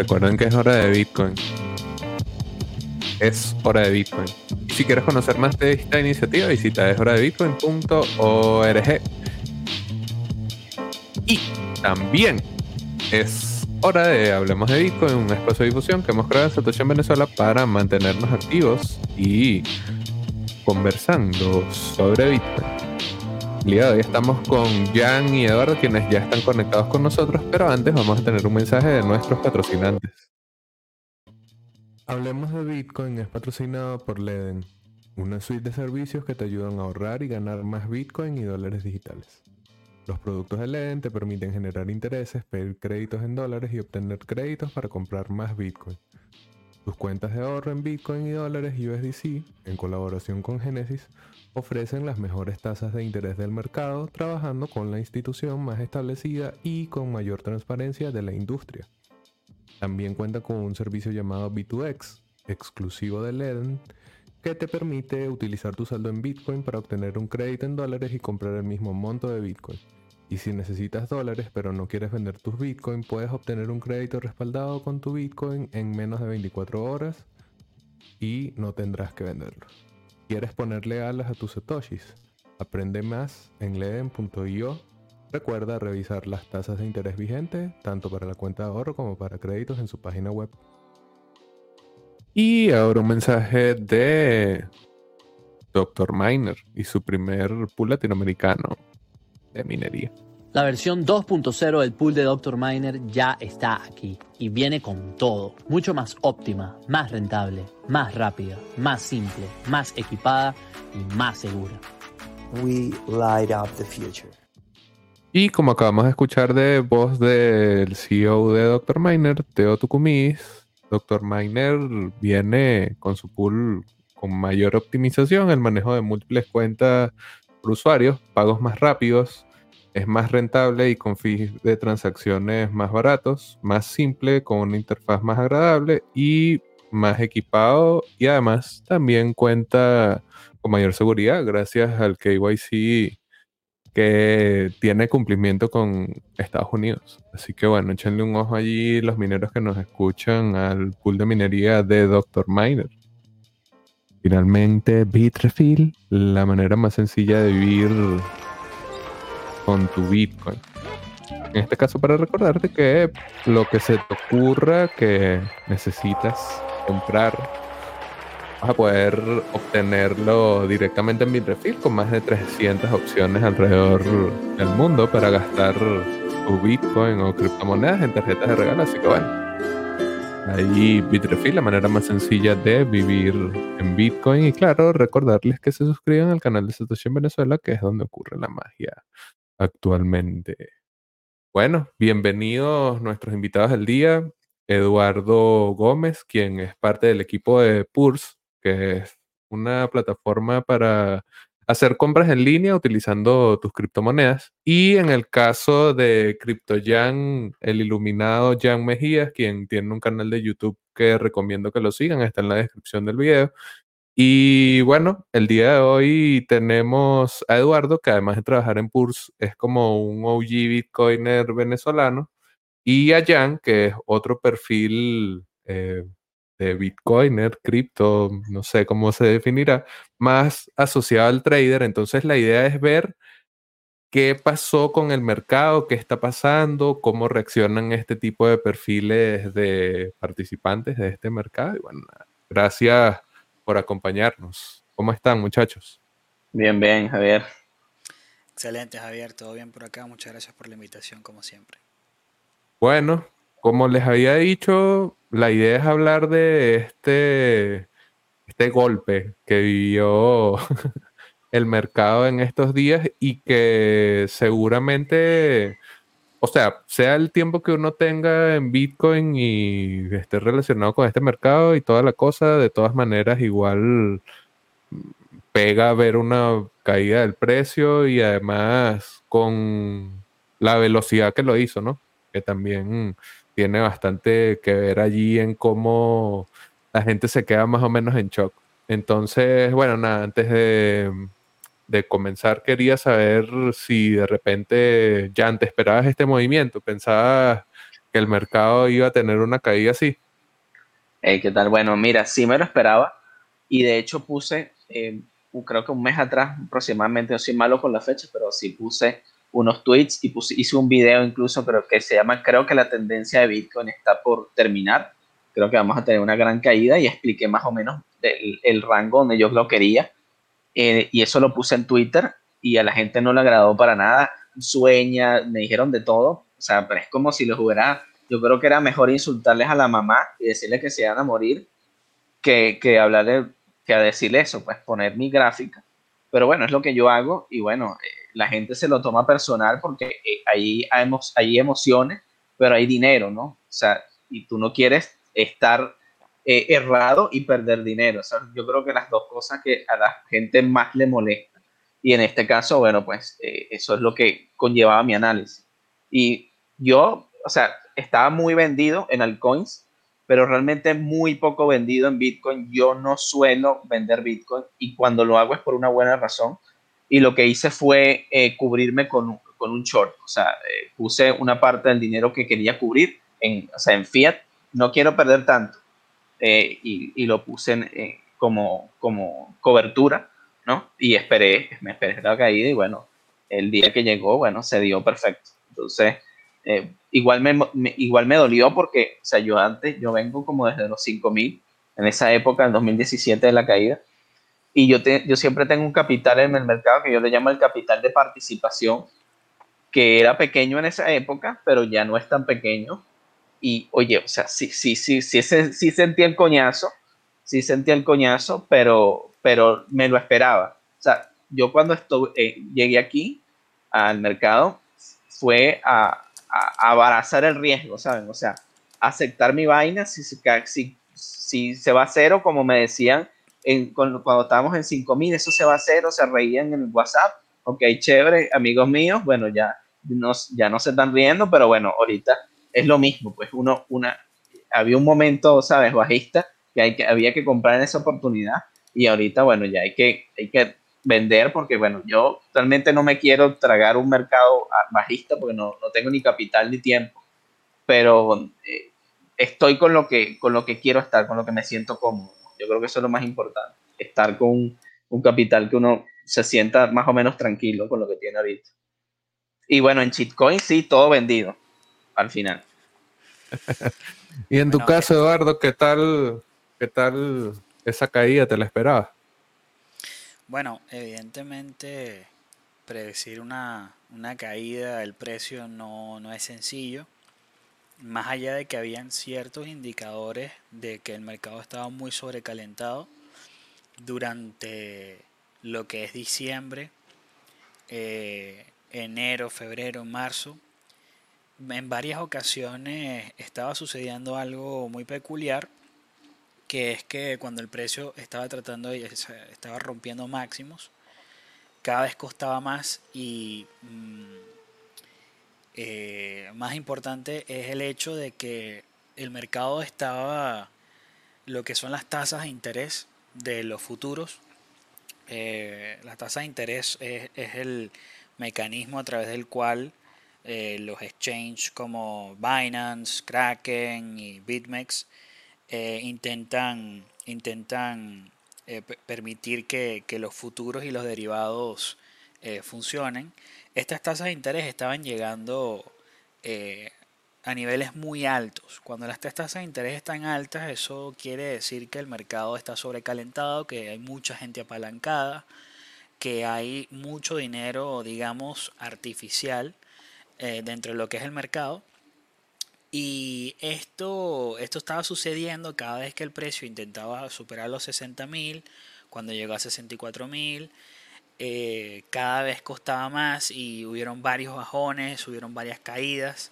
Recuerden que es hora de Bitcoin. Es hora de Bitcoin. Y si quieres conocer más de esta iniciativa, visita eshoradebitcoin.org. Y también es hora de Hablemos de Bitcoin, un espacio de difusión que hemos creado en Satoshi en Venezuela para mantenernos activos y conversando sobre Bitcoin. Hoy estamos con Jan y Eduardo, quienes ya están conectados con nosotros, pero antes vamos a tener un mensaje de nuestros patrocinantes. Hablemos de Bitcoin es patrocinado por Leden, una suite de servicios que te ayudan a ahorrar y ganar más Bitcoin y dólares digitales. Los productos de Leden te permiten generar intereses, pedir créditos en dólares y obtener créditos para comprar más Bitcoin. Tus cuentas de ahorro en Bitcoin y dólares USDC, en colaboración con Genesis, ofrecen las mejores tasas de interés del mercado trabajando con la institución más establecida y con mayor transparencia de la industria. También cuenta con un servicio llamado B2X, exclusivo de Leden, que te permite utilizar tu saldo en Bitcoin para obtener un crédito en dólares y comprar el mismo monto de Bitcoin. Y si necesitas dólares pero no quieres vender tus Bitcoin, puedes obtener un crédito respaldado con tu Bitcoin en menos de 24 horas y no tendrás que venderlo. ¿Quieres ponerle alas a tus satoshis? Aprende más en leden.io. Recuerda revisar las tasas de interés vigentes, tanto para la cuenta de ahorro como para créditos en su página web. Y ahora un mensaje de Dr. Miner y su primer pool latinoamericano de minería. La versión 2.0 del pool de Dr. Miner ya está aquí y viene con todo, mucho más óptima, más rentable, más rápida, más simple, más equipada y más segura. We light up the future. Y como acabamos de escuchar de voz del CEO de Dr. Miner, Teo Tucumis, Dr. Miner viene con su pool con mayor optimización, el manejo de múltiples cuentas por usuarios, pagos más rápidos, es más rentable y con fees de transacciones más baratos, más simple, con una interfaz más agradable y más equipado y además también cuenta con mayor seguridad gracias al KYC que tiene cumplimiento con Estados Unidos. Así que bueno, échenle un ojo allí los mineros que nos escuchan al pool de minería de Dr. Miner. Finalmente, Bitrefill, la manera más sencilla de vivir con tu Bitcoin. En este caso para recordarte que lo que se te ocurra que necesitas comprar, vas a poder obtenerlo directamente en Bitrefill con más de 300 opciones alrededor del mundo para gastar tu Bitcoin o criptomonedas en tarjetas de regalo. Así que bueno, ahí Bitrefill, la manera más sencilla de vivir en Bitcoin. Y claro, recordarles que se suscriban al canal de Satoshi en Venezuela, que es donde ocurre la magia actualmente. Bueno, bienvenidos nuestros invitados del día. Eduardo Gómez, quien es parte del equipo de Purs, que es una plataforma para hacer compras en línea utilizando tus criptomonedas. Y en el caso de CryptoYan, el iluminado Jan Mejías, quien tiene un canal de YouTube que recomiendo que lo sigan, está en la descripción del video. Y bueno, el día de hoy tenemos a Eduardo, que además de trabajar en Purs, es como un OG Bitcoiner venezolano, y a Jan, que es otro perfil eh, de Bitcoiner, cripto, no sé cómo se definirá, más asociado al trader. Entonces la idea es ver qué pasó con el mercado, qué está pasando, cómo reaccionan este tipo de perfiles de participantes de este mercado. Y bueno, gracias por acompañarnos. ¿Cómo están, muchachos? Bien, bien, Javier. Excelente, Javier. Todo bien por acá. Muchas gracias por la invitación, como siempre. Bueno, como les había dicho, la idea es hablar de este, este golpe que vivió el mercado en estos días y que seguramente o sea, sea el tiempo que uno tenga en Bitcoin y esté relacionado con este mercado y toda la cosa, de todas maneras igual pega ver una caída del precio y además con la velocidad que lo hizo, ¿no? Que también tiene bastante que ver allí en cómo la gente se queda más o menos en shock. Entonces, bueno, nada, antes de de comenzar quería saber si de repente ya antes esperabas este movimiento, pensabas que el mercado iba a tener una caída así? Hey, ¿Qué tal? Bueno, mira, sí me lo esperaba y de hecho puse, eh, creo que un mes atrás aproximadamente, no soy malo con la fecha, pero sí puse unos tweets y puse, hice un video incluso, creo que se llama, creo que la tendencia de Bitcoin está por terminar, creo que vamos a tener una gran caída y expliqué más o menos el, el rango donde yo lo quería eh, y eso lo puse en Twitter y a la gente no le agradó para nada, sueña, me dijeron de todo, o sea, pero es como si los hubiera, yo creo que era mejor insultarles a la mamá y decirles que se iban a morir que, que hablarle, que a decirle eso, pues poner mi gráfica. Pero bueno, es lo que yo hago y bueno, eh, la gente se lo toma personal porque eh, ahí hay, hay emociones, pero hay dinero, ¿no? O sea, y tú no quieres estar eh, errado y perder dinero. O sea, yo creo que las dos cosas que a la gente más le molesta. Y en este caso, bueno, pues eh, eso es lo que conllevaba mi análisis. Y yo, o sea, estaba muy vendido en altcoins, pero realmente muy poco vendido en Bitcoin. Yo no suelo vender Bitcoin y cuando lo hago es por una buena razón. Y lo que hice fue eh, cubrirme con, con, un short. O sea, puse una parte del dinero que quería cubrir en, o sea, en fiat. No quiero perder tanto eh, y, lo puse en, eh, como, como cobertura, ¿no? Y esperé, me esperé la caída y bueno, el día que llegó, bueno, se dio perfecto. Entonces, eh, igual, me, igual me dolió porque, o sea, yo antes, yo vengo como desde los 5000, en esa época, en 2017 de la caída, y yo, te, yo siempre tengo un capital en el mercado que yo le llamo el capital de participación, que era pequeño en esa época, pero ya no es tan pequeño y oye, o sea, sí, sí, sí, sí, sí, sentía el coñazo, sí sentía el coñazo, pero, pero me lo esperaba. O sea, yo cuando estuve, eh, llegué aquí al mercado fue a, a, abarazar el riesgo, ¿saben? O sea, aceptar mi vaina si, si, si se va a cero, como me decían en, cuando, estábamos en 5000, eso se va a cero, se reían en el WhatsApp. Ok, chévere, amigos míos, bueno, ya, ya no se están riendo, pero bueno, ahorita es lo mismo, pues uno, una, había un momento, ¿sabes? Bajista que, hay que había que comprar en esa oportunidad y ahorita, bueno, ya hay que, hay que vender porque, bueno, yo realmente no me quiero tragar un mercado bajista porque no, no tengo ni capital ni tiempo, pero eh, estoy con lo, que, con lo que quiero estar, con lo que me siento cómodo. Yo creo que eso es lo más importante, estar con un, capital que uno se sienta más o menos tranquilo con lo que tiene ahorita. Y bueno, en Chitcoin sí, todo vendido al final. y en tu caso, Eduardo, ¿qué tal, qué tal esa caída? ¿Te la esperabas? Bueno, evidentemente predecir una, caída del precio no, no es sencillo. Más allá de que habían ciertos indicadores de que el mercado estaba muy sobrecalentado durante lo que es diciembre, eh, enero, febrero, marzo, en varias ocasiones estaba sucediendo algo muy peculiar, que es que cuando el precio estaba tratando, estaba rompiendo máximos, cada vez costaba más y mm, eh, más importante es el hecho de que el mercado estaba, lo que son las tasas de interés de los futuros, eh, la tasa de interés es el mecanismo a través del cual eh, los exchanges como Binance, Kraken y BitMEX eh, intentan, intentan eh, permitir que, los futuros y los derivados funcionen. Estas tasas de interés estaban llegando a niveles muy altos. Cuando las tasas de interés están altas, eso quiere decir que el mercado está sobrecalentado, que hay mucha gente apalancada, que hay mucho dinero, digamos, artificial eh, dentro de lo que es el mercado. Y esto, esto estaba sucediendo cada vez que el precio intentaba superar los 60 mil, cuando llegó a 64 mil, eh, cada vez costaba más y hubieron varios bajones, hubieron varias caídas.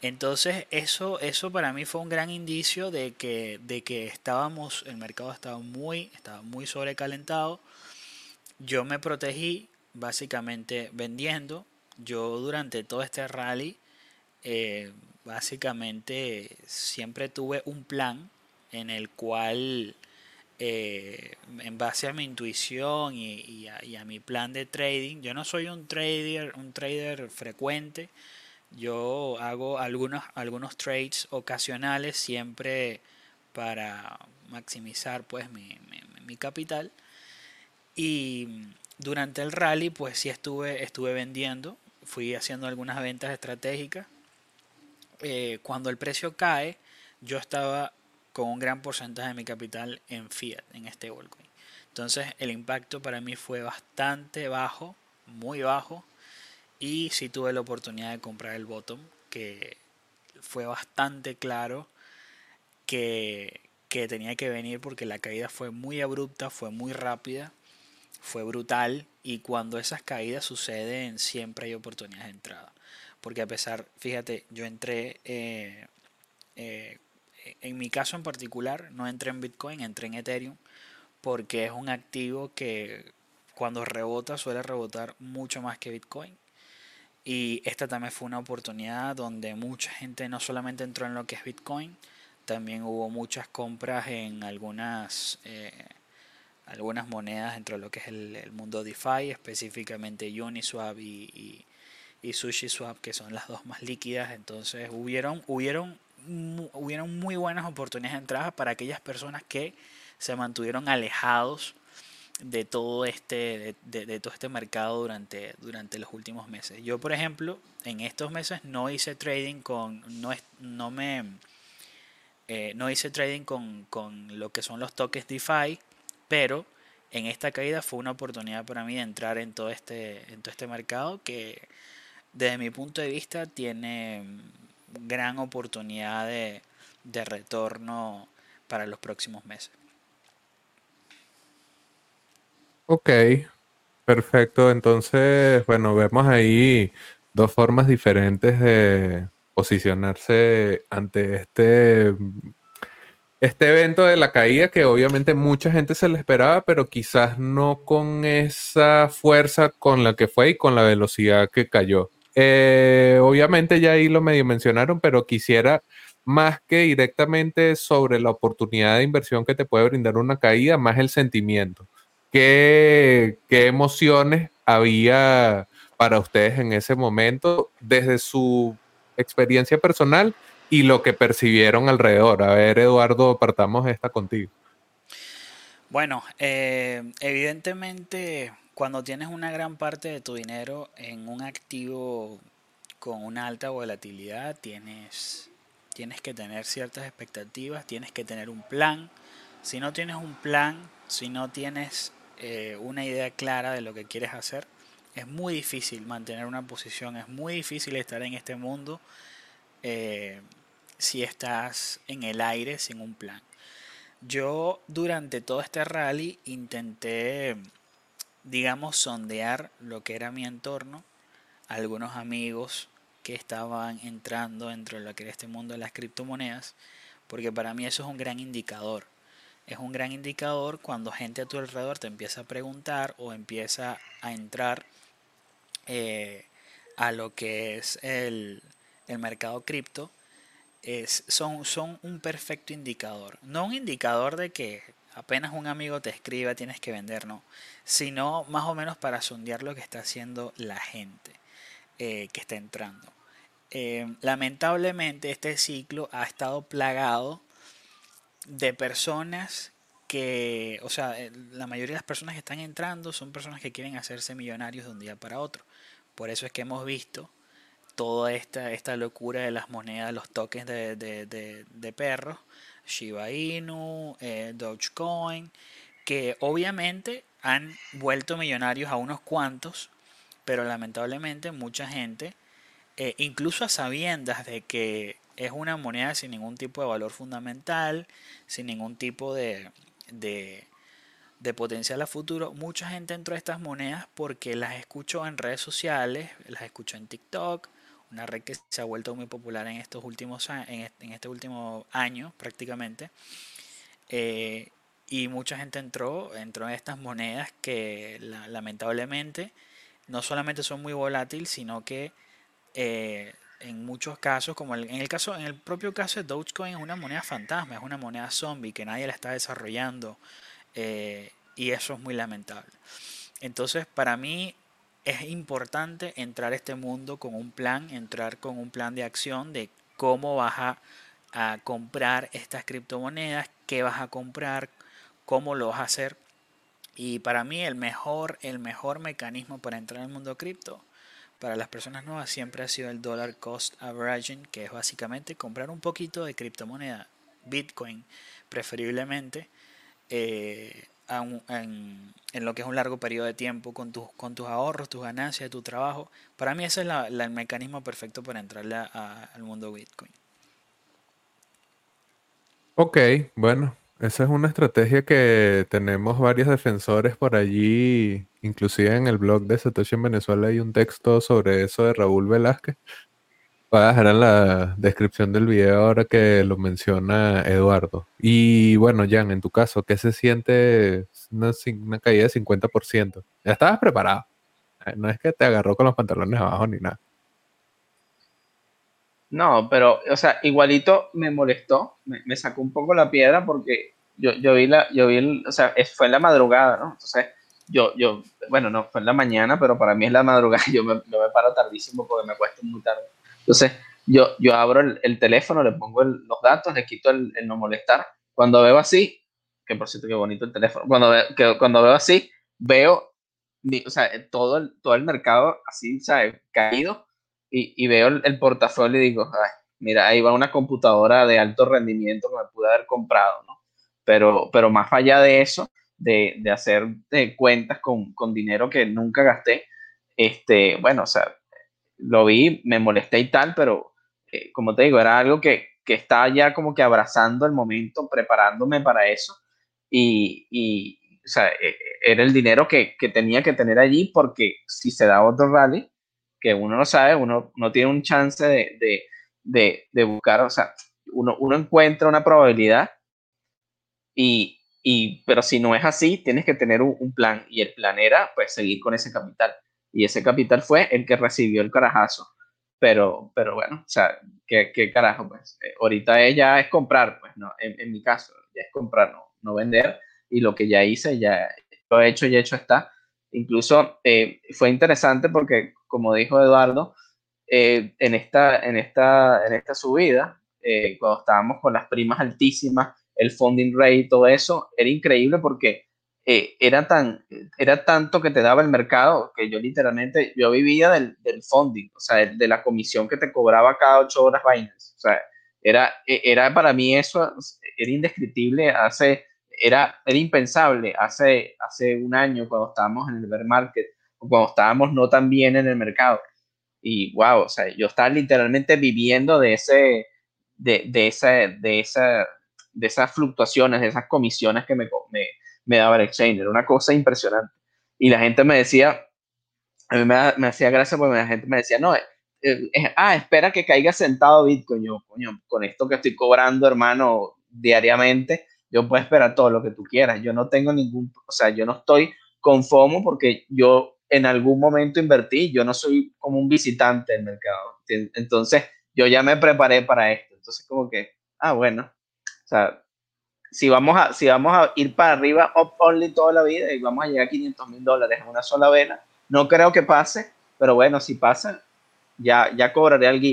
Entonces eso, eso para mí fue un gran indicio de que, de que estábamos, el mercado estaba muy, estaba muy sobrecalentado. Yo me protegí básicamente vendiendo, yo durante todo este rally, eh, básicamente siempre tuve un plan en el cual, eh, en base a mi intuición y, a, mi plan de trading, yo no soy un trader, un trader frecuente, Yo hago algunos, algunos trades ocasionales siempre para maximizar pues mi, mi capital. Y durante el rally pues sí estuve, estuve vendiendo, fui haciendo algunas ventas estratégicas. Eh, cuando el precio cae, yo estaba con un gran porcentaje de mi capital en fiat, en este stablecoin. Entonces el impacto para mí fue bastante bajo, muy bajo. Y sí tuve la oportunidad de comprar el bottom, que fue bastante claro que, que tenía que venir porque la caída fue muy abrupta, fue muy rápida, fue brutal. Y cuando esas caídas suceden, siempre hay oportunidades de entrada. Porque a pesar, fíjate, yo entré eh, eh, en mi caso en particular, no entré en Bitcoin, entré en Ethereum, porque es un activo que cuando rebota suele rebotar mucho más que Bitcoin. Y esta también fue una oportunidad donde mucha gente no solamente entró en lo que es Bitcoin, también hubo muchas compras en algunas, eh, algunas monedas dentro de lo que es el, mundo DeFi, específicamente Uniswap y, y, y SushiSwap, que son las dos más líquidas. Entonces hubieron, hubieron hubieron muy buenas oportunidades de entrada para aquellas personas que se mantuvieron alejados de todo este de, todo este mercado durante durante los últimos meses yo por ejemplo en estos meses no hice trading con no no me eh, no hice trading con, con lo que son los toques DeFi pero en esta caída fue una oportunidad para mí de entrar en todo este en todo este mercado que desde mi punto de vista tiene gran oportunidad de, retorno para los próximos meses. Ok, perfecto. Entonces, bueno, vemos ahí dos formas diferentes de posicionarse ante este, este evento de la caída que obviamente mucha gente se le esperaba, pero quizás no con esa fuerza con la que fue y con la velocidad que cayó. Eh, obviamente ya ahí lo medio mencionaron, pero quisiera más que directamente sobre la oportunidad de inversión que te puede brindar una caída, más el sentimiento. ¿Qué, qué emociones había para ustedes en ese momento desde su experiencia personal y lo que percibieron alrededor? A ver, Eduardo, partamos esta contigo. Bueno, eh, evidentemente cuando tienes una gran parte de tu dinero en un activo con una alta volatilidad, tienes, tienes que tener ciertas expectativas, tienes que tener un plan. Si no tienes un plan, si no tienes eh, una idea clara de lo que quieres hacer, es muy difícil mantener una posición, es muy difícil estar en este mundo eh, si estás en el aire sin un plan. Yo durante todo este rally intenté digamos, sondear lo que era mi entorno, algunos amigos que estaban entrando dentro de lo que era este mundo de las criptomonedas, porque para mí eso es un gran indicador. Es un gran indicador cuando gente a tu alrededor te empieza a preguntar o empieza a entrar eh, a lo que es el, el mercado cripto. Es, son, son un perfecto indicador. No un indicador de que apenas un amigo te escriba tienes que vender, no, sino más o menos para sondear lo que está haciendo la gente eh, que está entrando. Eh, lamentablemente este ciclo ha estado plagado de personas que, o sea, eh, la mayoría de las personas que están entrando son personas que quieren hacerse millonarios de un día para otro. Por eso es que hemos visto toda esta, esta locura de las monedas, los tokens de, de perros, Shiba Inu, eh, Dogecoin, que obviamente han vuelto millonarios a unos cuantos, pero lamentablemente mucha gente, eh, incluso a sabiendas de que es una moneda sin ningún tipo de valor fundamental, sin ningún tipo de, de, de potencial a futuro, mucha gente entró a estas monedas porque las escuchó en redes sociales, las escuchó en TikTok, una red que se ha vuelto muy popular en estos últimos en este último año prácticamente. Eh, y mucha gente entró entró en estas monedas que lamentablemente no solamente son muy volátiles sino que eh, en muchos casos como en el caso en el propio caso de Dogecoin es una moneda fantasma es una moneda zombie que nadie la está desarrollando eh, y eso es muy lamentable. Entonces para mí es importante entrar a este mundo con un plan, entrar con un plan de acción de cómo vas a, comprar estas criptomonedas, qué vas a comprar, cómo lo vas a hacer. Y para mí el mejor, el mejor mecanismo para entrar al mundo cripto para las personas nuevas siempre ha sido el dollar cost averaging, que es básicamente comprar un poquito de criptomoneda, Bitcoin preferiblemente, eh, en, lo que es un largo periodo de tiempo con, tus con tus ahorros, tus ganancias, tu trabajo. Para mí ese es el mecanismo perfecto para entrarle al mundo Bitcoin. Ok, bueno, esa es una estrategia que tenemos varios defensores por allí, inclusive en el blog de Satoshi en Venezuela hay un texto sobre eso de Raúl Velázquez. Voy a dejar en la descripción del video ahora que lo menciona Eduardo. Y bueno, Jan, en tu caso, ¿qué se siente una, caída de 50%? Ya estabas preparado. Eh, no es que te agarró con los pantalones abajo ni nada. No, pero, o sea, igualito me molestó, me, sacó un poco la piedra porque yo, yo vi la, yo vi, o sea, fue en la madrugada, ¿no? Entonces, yo, yo, bueno, no, fue en la mañana, pero para mí es la madrugada, yo me, me paro tardísimo porque me cuesta muy tarde. Entonces, yo, yo abro el, teléfono, le pongo los datos, le quito el, no molestar. Cuando veo así, que por cierto, qué bonito el teléfono, cuando, que, cuando veo así, veo, o sea, todo el, todo el mercado así, ¿sabes? Caído y, veo el, portafolio y digo, mira, ahí va una computadora de alto rendimiento que me pude haber comprado, ¿no? Pero, pero más allá de eso, de, de hacer de cuentas con, con, dinero que nunca gasté, este, bueno, o sea, lo vi, me molesté y tal, pero eh, como te digo, era algo que, que, estaba ya como que abrazando el momento, preparándome para eso. Y, y o sea, e, e, era el dinero que, que, tenía que tener allí porque si se da otro rally, que uno no sabe, uno no tiene un chance de, de, de, de buscar, o sea, uno, uno, encuentra una probabilidad y, y, pero si no es así, tienes que tener un, un, plan y el plan era pues seguir con ese capital y ese capital fue el que recibió el carajazo. Pero, pero bueno, o sea, ¿qué, qué carajo? Pues eh, ahorita ella es comprar, pues no, en, mi caso, ya es comprar, no, no vender. Y lo que ya hice, ya lo he hecho y hecho está. Incluso eh, fue interesante porque, como dijo Eduardo, eh, en, esta, en, esta, en esta subida, cuando estábamos con las primas altísimas, el funding rate y todo eso, era increíble porque eh, era, tan, era tanto que te daba el mercado que yo literalmente, yo vivía del, del funding, o sea, de, la comisión que te cobraba cada ocho horas Binance. O sea, era, e, era para mí eso, era indescriptible hace, era, era impensable hace, hace un año cuando estábamos en el bear market, o cuando estábamos no tan bien en el mercado. Y wow, o sea, yo estaba literalmente viviendo de ese, de, de esa, de esa, de esas fluctuaciones, de esas comisiones que me, me me daba el exchange. Una cosa impresionante. Y la gente me decía, a mí me, hacía gracia porque la gente me decía, no, eh, eh, ah, espera que caiga sentado Bitcoin. Yo, coño, con esto que estoy cobrando, hermano, diariamente, yo puedo esperar todo lo que tú quieras. Yo no tengo ningún, o sea, yo no estoy con FOMO porque yo en algún momento invertí, yo no soy como un visitante del mercado. Entonces, yo ya me preparé para esto. Entonces, como que, ah, bueno, o sea, si vamos a, si vamos a ir para arriba up only toda la vida y vamos a llegar a 500 mil dólares en una sola vela, no creo que pase, pero bueno, si pasa, ya, ya cobraré algo.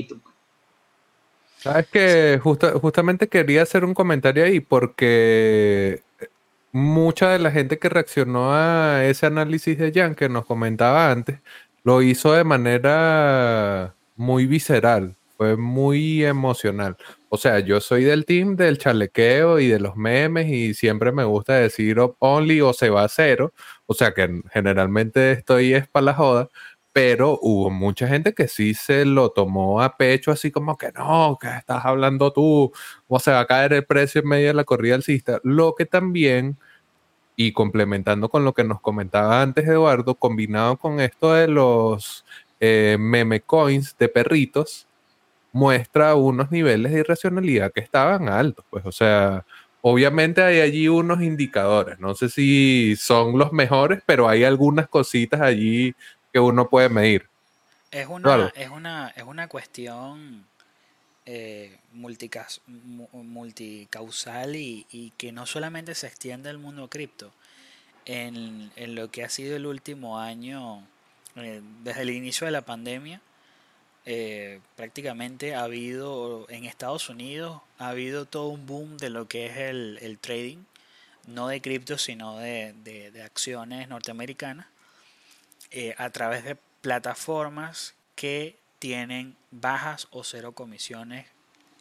Sabes que justamente quería hacer un comentario ahí porque mucha de la gente que reaccionó a ese análisis de Jan que nos comentaba antes, lo hizo de manera muy visceral, fue muy emocional. O sea, yo soy del team del chalequeo y de los memes y siempre me gusta decir only o se va a cero. O sea que generalmente estoy es para la joda, pero hubo mucha gente que sí se lo tomó a pecho, así como que no, que estás hablando tú, o se va a caer el precio en medio de la corrida alcista. Lo que también, y complementando con lo que nos comentaba antes Eduardo, combinado con esto de los eh, meme coins de perritos, muestra unos niveles de irracionalidad que estaban altos, pues, o sea, obviamente hay allí unos indicadores, no sé si son los mejores, pero hay algunas cositas allí que uno puede medir. Es una, es una, es una cuestión eh, multicausal y, que no solamente se extiende al mundo cripto. En, en, lo que ha sido el último año eh, desde el inicio de la pandemia, eh, prácticamente ha habido en Estados Unidos, ha habido todo un boom de lo que es el, trading, no de cripto, sino de, acciones norteamericanas, eh, a través de plataformas que tienen bajas o cero comisiones.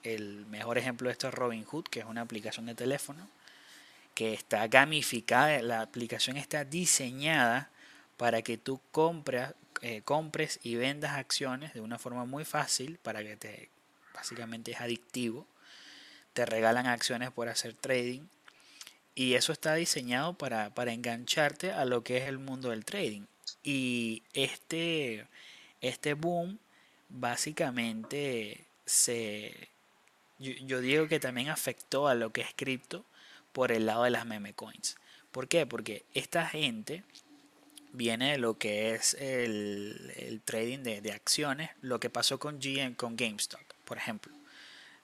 El mejor ejemplo de esto es Robinhood, que es una aplicación de teléfono que está gamificada, la aplicación está diseñada para que tú compres, eh, compres y vendas acciones de una forma muy fácil para que te básicamente es adictivo. Te regalan acciones por hacer trading y eso está diseñado para, engancharte a lo que es el mundo del trading. Y este, este boom básicamente se, yo, yo, digo que también afectó a lo que es cripto por el lado de las meme coins. ¿Por qué? Porque esta gente viene de lo que es el, trading de, acciones, lo que pasó con GM, con GameStop, por ejemplo.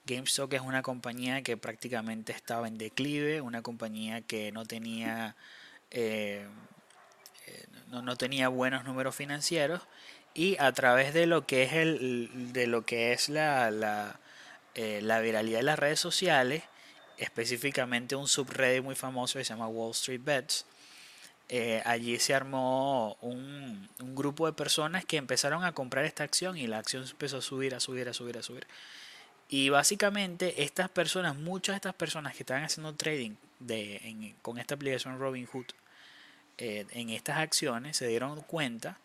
GameStop es una compañía que prácticamente estaba en declive, una compañía que no tenía, eh, eh, no, tenía buenos números financieros y a través de lo que es, el, de lo que es la, la, eh, la viralidad de las redes sociales, específicamente un subreddit muy famoso que se llama Wall Street Bets, eh, allí se armó un, grupo de personas que empezaron a comprar esta acción y la acción empezó a subir, a subir, a subir, a subir. Y básicamente estas personas, muchas de estas personas que estaban haciendo trading de, con esta aplicación Robinhood eh, en estas acciones se dieron cuenta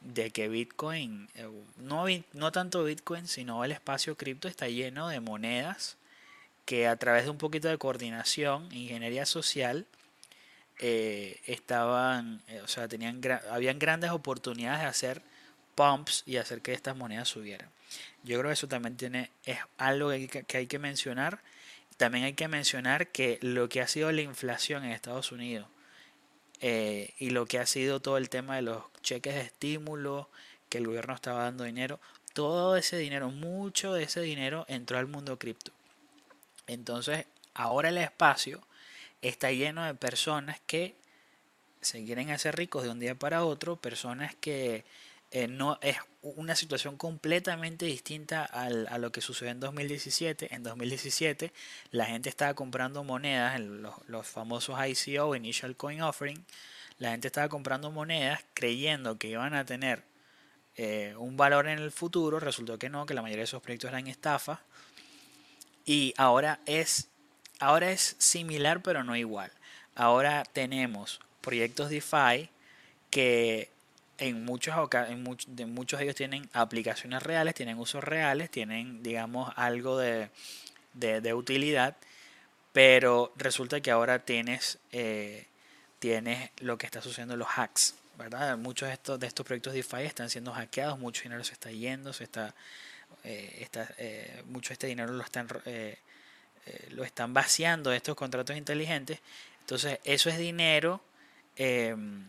de que Bitcoin, eh, no, no tanto Bitcoin, sino el espacio cripto está lleno de monedas que a través de un poquito de coordinación, ingeniería social, eh, estaban, eh, o sea, tenían habían grandes oportunidades de hacer pumps y hacer que estas monedas subieran. Yo creo que eso también tiene, es algo que hay que, mencionar. También hay que mencionar que lo que ha sido la inflación en Estados Unidos eh, y lo que ha sido todo el tema de los cheques de estímulo, que el gobierno estaba dando dinero, todo ese dinero, mucho de ese dinero entró al mundo cripto. Entonces, ahora el espacio está lleno de personas que se quieren hacer ricos de un día para otro, personas que eh, no es una situación completamente distinta a lo que sucedió en 2017. En 2017 la gente estaba comprando monedas, los, los famosos ICO, Initial Coin Offering, la gente estaba comprando monedas creyendo que iban a tener eh, un valor en el futuro, resultó que no, que la mayoría de esos proyectos eran estafas. Y ahora es Ahora es similar pero no igual. Ahora tenemos proyectos DeFi que en muchos, en muchos de ellos tienen aplicaciones reales, tienen usos reales, tienen, digamos, algo de, utilidad, pero resulta que ahora tienes, eh, tienes lo que está sucediendo en los hacks, ¿verdad? Muchos de estos, de estos proyectos DeFi están siendo hackeados, mucho dinero se está yendo, se está, eh, está eh, mucho de este dinero lo están eh, lo están vaciando estos contratos inteligentes. Entonces, eso es dinero, em,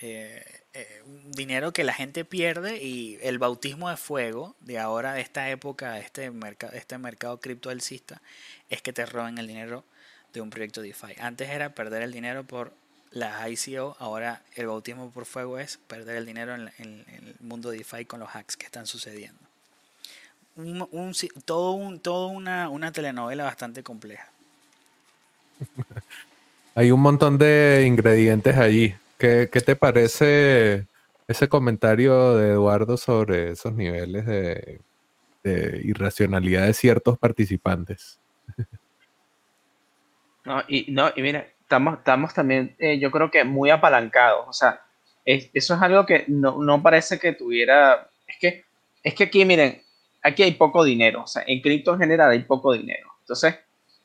eh, eh, dinero que la gente pierde y el bautismo de fuego de ahora, de esta época, este mercado, este mercado criptoalcista, es que te roben el dinero de un proyecto DeFi. Antes era perder el dinero por las ICO, ahora el bautismo por fuego es perder el dinero en, en el mundo DeFi con los hacks que están sucediendo un, todo, un, todo una, una telenovela bastante compleja. Hay un montón de ingredientes allí. ¿Qué, te parece ese comentario de Eduardo sobre esos niveles de, irracionalidad de ciertos participantes? No, y, no, y mira, estamos, estamos también, eh, yo creo que muy apalancados. O sea, eso es algo que no, no, parece que tuviera. Es que, es que aquí, miren, aquí hay poco dinero, o sea, en cripto en general hay poco dinero. Entonces,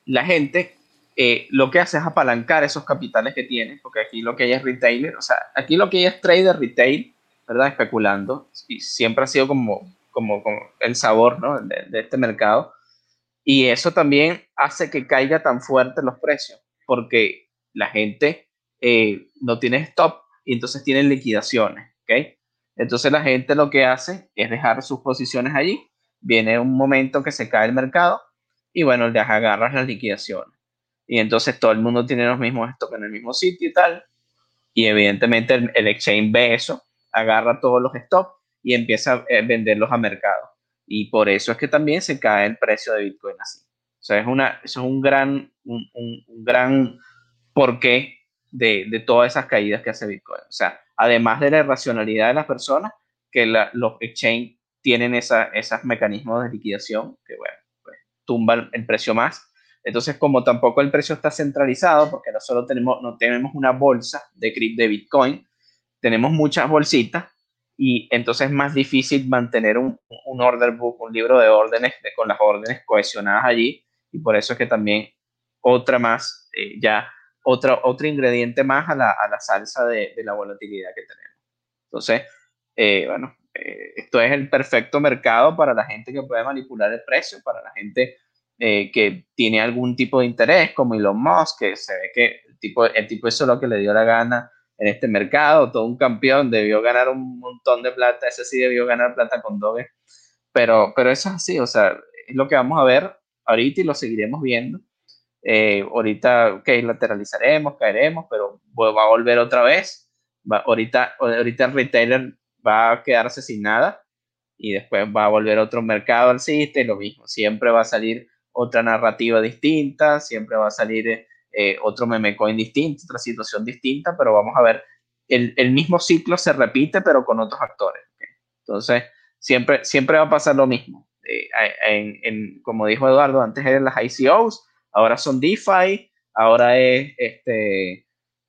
la gente eh, lo que hace es apalancar esos capitales que tiene, porque aquí lo que hay es retailer, o sea, aquí lo que hay es trader retail, ¿verdad? Especulando, y siempre ha sido como, como, el sabor, ¿no? De, este mercado. Y eso también hace que caiga tan fuerte los precios, porque la gente eh, no tiene stop y entonces tienen liquidaciones, ¿ok? Entonces la gente lo que hace es dejar sus posiciones allí viene un momento que se cae el mercado y bueno, le agarras las liquidaciones. Y entonces todo el mundo tiene los mismos stocks en el mismo sitio y tal. Y evidentemente el, exchange ve eso, agarra todos los stocks y empieza a eh, venderlos a mercado. Y por eso es que también se cae el precio de Bitcoin así. O sea, es, una, eso es un gran, un, un, gran porqué de, de, todas esas caídas que hace Bitcoin. O sea, además de la irracionalidad de las personas, que los exchange tienen esa, esos mecanismos de liquidación que, bueno, pues, tumban el precio más. Entonces, como tampoco el precio está centralizado, porque no solo tenemos, no tenemos una bolsa de, de Bitcoin, tenemos muchas bolsitas y entonces es más difícil mantener un, un order book, un libro de órdenes con las órdenes cohesionadas allí y por eso es que también otra más, eh, ya otra, otro ingrediente más a la, a la salsa de, de, la volatilidad que tenemos. Entonces, eh, bueno, eh, esto es el perfecto mercado para la gente que puede manipular el precio, para la gente que tiene algún tipo de interés, como Elon Musk, que se ve que el tipo, el tipo es lo que le dio la gana en este mercado, todo un campeón, debió ganar un montón de plata, ese sí debió ganar plata con Doge, pero, pero eso es así, o sea, es lo que vamos a ver ahorita y lo seguiremos viendo. Eh, ahorita, ok, lateralizaremos, caeremos, pero va a volver otra vez. Va, ahorita, ahorita el retailer va a quedarse sin nada y después va a volver otro mercado alcista y lo mismo. Siempre va a salir otra narrativa distinta, siempre va a salir eh, otro meme coin distinto, otra situación distinta, pero vamos a ver, el, mismo ciclo se repite, pero con otros actores. Entonces, siempre, siempre va a pasar lo mismo. Eh, como dijo Eduardo, antes eran las ICOs, ahora son DeFi, ahora es este,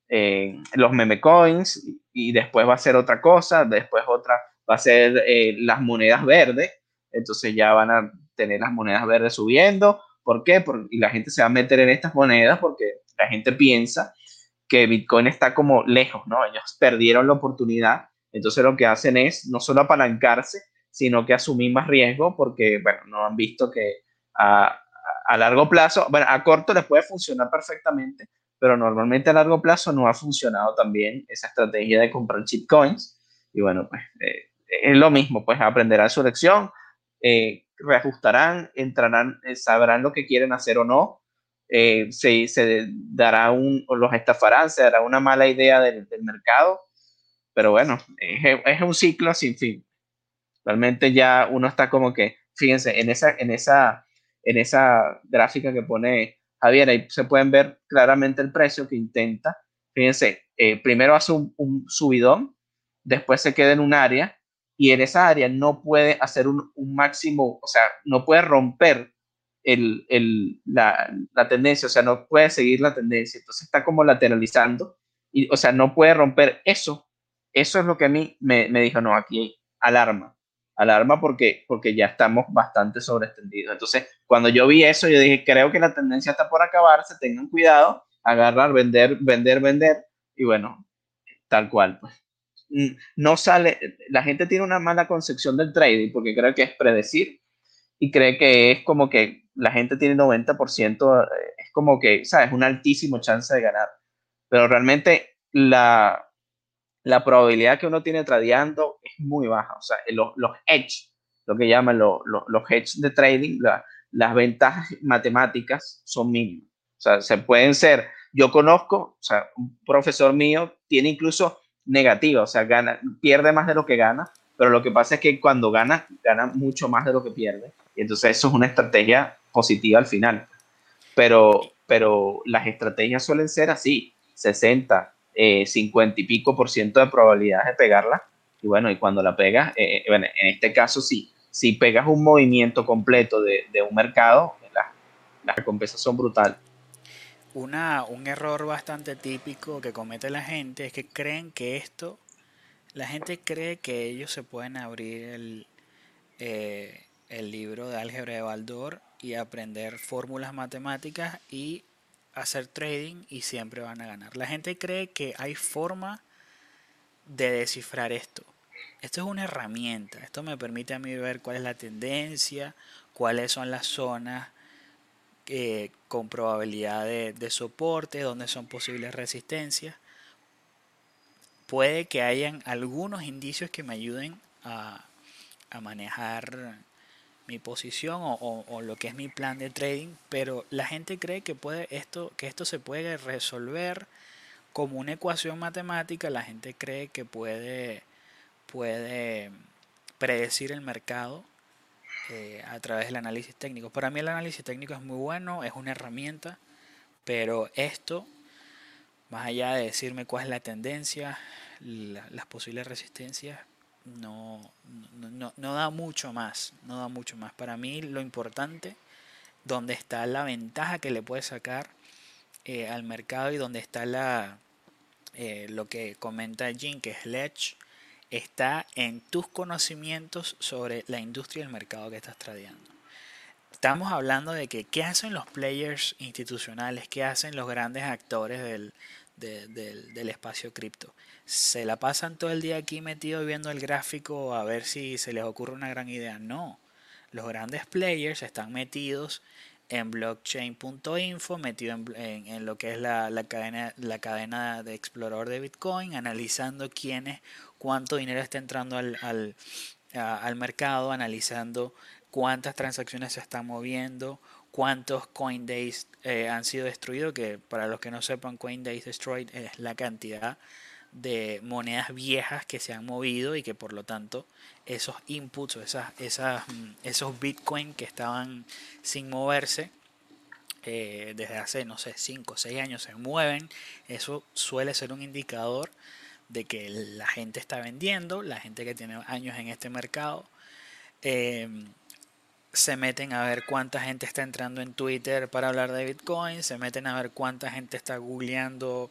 eh, los meme coins y después va a ser otra cosa, después otra va a ser las monedas verdes, entonces ya van a tener las monedas verdes subiendo, ¿Por qué? y la gente se va a meter en estas monedas porque la gente piensa que Bitcoin está como lejos, ¿no? Ellos perdieron la oportunidad, entonces lo que hacen es no solo apalancarse, sino que asumir más riesgo porque, bueno, no han visto que a, a largo plazo, bueno, a corto les puede funcionar perfectamente, pero normalmente a largo plazo no ha funcionado también esa estrategia de comprar coins Y bueno, pues eh, es lo mismo, pues aprenderán su lección. Eh, reajustarán, entrarán, eh, sabrán lo que quieren hacer o no, eh, se, se, dará un, o los estafarán, se dará una mala idea del, del mercado, pero bueno, es, es, un ciclo sin fin. Realmente ya uno está como que, fíjense, en esa, en esa, en esa gráfica que pone Javier, ahí se pueden ver claramente el precio que intenta. Fíjense, eh, primero hace un, subidón, después se queda en un área, y en esa área no puede hacer un, un máximo, o sea, no puede romper el, el, la, la, tendencia, o sea, no puede seguir la tendencia, entonces está como lateralizando, y, o sea, no puede romper eso. Eso es lo que a mí me, me dijo, no, aquí alarma, alarma porque, porque ya estamos bastante sobreextendidos. Entonces, cuando yo vi eso, yo dije, creo que la tendencia está por acabarse, tengan cuidado, agarrar, vender, vender, vender, y bueno, tal cual, pues no sale, la gente tiene una mala concepción del trading porque cree que es predecir y cree que es como que la gente tiene 90%, eh, es como que, ¿sabes? Una altísima chance de ganar. Pero realmente la, la probabilidad que uno tiene tradeando es muy baja. O sea, los, los edge, lo que llaman los, los, los hedge de trading, las ventajas matemáticas son mínimas. O sea, se pueden ser, yo conozco, o sea, un profesor mío tiene incluso negativa, o sea, gana, pierde más de lo que gana, pero lo que pasa es que cuando gana, gana mucho más de lo que pierde. Y entonces eso es una estrategia positiva al final. Pero, pero las estrategias suelen ser así, 60, 50 eh, y pico por ciento de probabilidades de pegarla. Y bueno, y cuando la pegas, eh, eh, bueno, en este caso sí, si pegas un movimiento completo de, un mercado, las recompensas son brutales un error bastante típico que comete la gente es que creen que esto, la gente cree que ellos se pueden abrir el, eh, el libro de álgebra de Baldor y aprender fórmulas matemáticas y hacer trading y siempre van a ganar. La gente cree que hay forma de descifrar esto. Esto es una herramienta. Esto me permite a mí ver cuál es la tendencia, cuáles son las zonas eh, con probabilidad de, soporte, donde son posibles resistencias. Puede que hayan algunos indicios que me ayuden a, manejar mi posición o, lo que es mi plan de trading, pero la gente cree que, puede esto, que esto se puede resolver como una ecuación matemática, la gente cree que puede puede predecir el mercado eh, a través del análisis técnico. Para mí el análisis técnico es muy bueno, es una herramienta, pero esto, más allá de decirme cuál es la tendencia, las posibles resistencias, no, no, no, da mucho más, no da mucho más. Para mí lo importante, donde está la ventaja que le puede sacar eh, al mercado y donde está la, eh, lo que comenta Jim, que es Ledge, está en tus conocimientos sobre la industria y el mercado que estás tradeando. Estamos hablando de que qué hacen los players institucionales, qué hacen los grandes actores del, del, espacio cripto. Se la pasan todo el día aquí metido viendo el gráfico a ver si se les ocurre una gran idea. No, los grandes players están metidos en blockchain.info, metido en, en, lo que es la, la, cadena, la cadena de explorador de Bitcoin, analizando quiénes, cuánto dinero está entrando al, al, al mercado, analizando cuántas transacciones se están moviendo, cuántos Coindays eh, han sido destruidos, que para los que no sepan, Coindays Destroyed es la cantidad de monedas viejas que se han movido y que por lo tanto esos inputs esas, esas, mm, esos Bitcoin que estaban sin moverse eh, desde hace, no sé, 5 o 6 años se mueven, eso suele ser un indicador de que la gente está vendiendo, la gente que tiene años en este mercado. Eh, se meten a ver cuánta gente está entrando en Twitter para hablar de Bitcoin, se meten a ver cuánta gente está googleando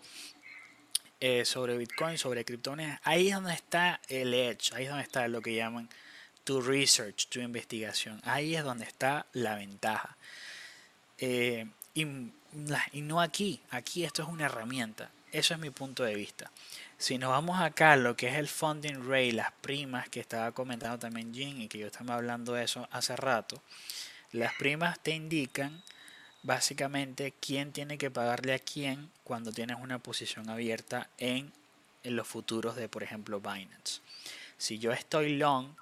eh, sobre Bitcoin, sobre criptomonedas. Ahí es donde está el edge, ahí es donde está lo que llaman tu research, tu investigación. Ahí es donde está la ventaja. Eh, y, no aquí, aquí esto es una herramienta. Eso es mi punto de vista. Si nos vamos acá lo que es el funding rate, las primas que estaba comentando también Jim y que yo estaba hablando de eso hace rato, las primas te indican básicamente quién tiene que pagarle a quién cuando tienes una posición abierta en, los futuros de, por ejemplo, Binance. Si yo estoy long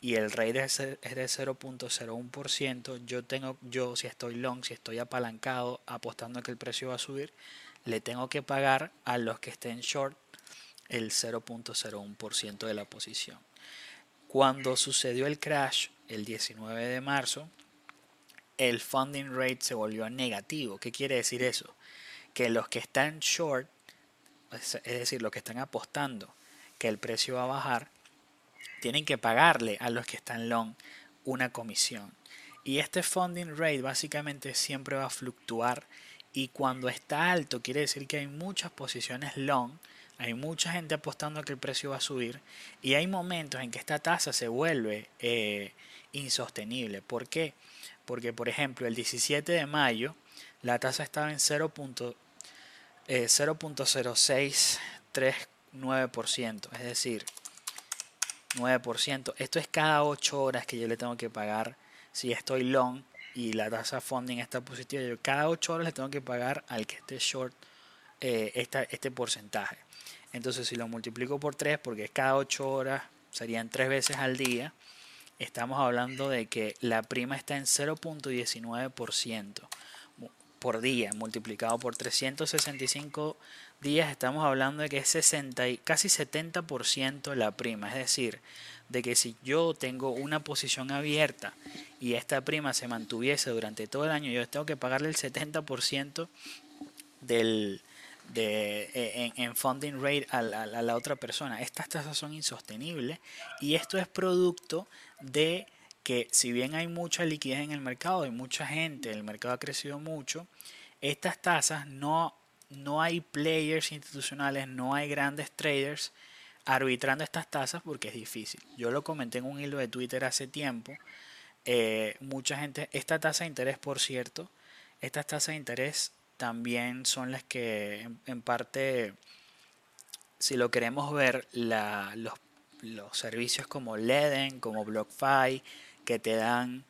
y el rate es de 0.01%, yo tengo, yo si estoy long, si estoy apalancado apostando a que el precio va a subir, le tengo que pagar a los que estén short el 0.01% de la posición. Cuando sucedió el crash el 19 de marzo, el funding rate se volvió negativo. ¿Qué quiere decir eso? Que los que están short, es decir, los que están apostando que el precio va a bajar, tienen que pagarle a los que están long una comisión. Y este funding rate básicamente siempre va a fluctuar y cuando está alto quiere decir que hay muchas posiciones long hay mucha gente apostando que el precio va a subir y hay momentos en que esta tasa se vuelve eh, insostenible. ¿Por qué? Porque, por ejemplo, el 17 de mayo la tasa estaba en 0.0639%, eh, es decir, 9%. Esto es cada 8 horas que yo le tengo que pagar si estoy long y la tasa funding está positiva. Yo cada 8 horas le tengo que pagar al que esté short eh, este porcentaje. Entonces si lo multiplico por 3, porque cada 8 horas, serían 3 veces al día, estamos hablando de que la prima está en 0.19% por día, multiplicado por 365 días, estamos hablando de que es 60 casi 70% la prima. Es decir, de que si yo tengo una posición abierta y esta prima se mantuviese durante todo el año, yo tengo que pagarle el 70% del, de, eh, en, funding rate a la, otra persona. Estas tasas son insostenibles y esto es producto de que si bien hay mucha liquidez en el mercado, hay mucha gente, el mercado ha crecido mucho, estas tasas no, no hay players institucionales, no hay grandes traders arbitrando estas tasas porque es difícil. Yo lo comenté en un hilo de Twitter hace tiempo. Eh, mucha gente, esta tasa de interés, por cierto, estas tasas de interés también son las que en, parte, si lo queremos ver, los, servicios como Leden, como BlockFi, que te dan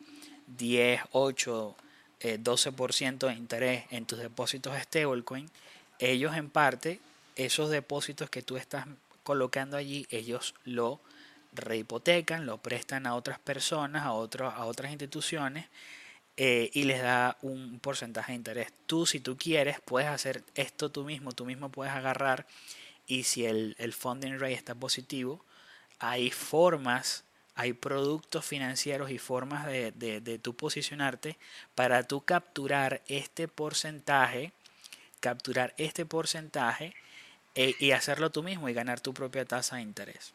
10, 8, 12% de interés en tus depósitos stablecoin, ellos en parte, esos depósitos que tú estás colocando allí, ellos lo rehipotecan, lo prestan a otras personas, a, a otras instituciones eh, y les da un porcentaje de interés. Tú, si tú quieres, puedes hacer esto tú mismo, tú mismo puedes agarrar y si el, el funding rate está positivo, hay formas, hay productos financieros y formas de, de, de tú posicionarte para tú capturar este porcentaje, capturar este porcentaje e- y hacerlo tú mismo y ganar tu propia tasa de interés.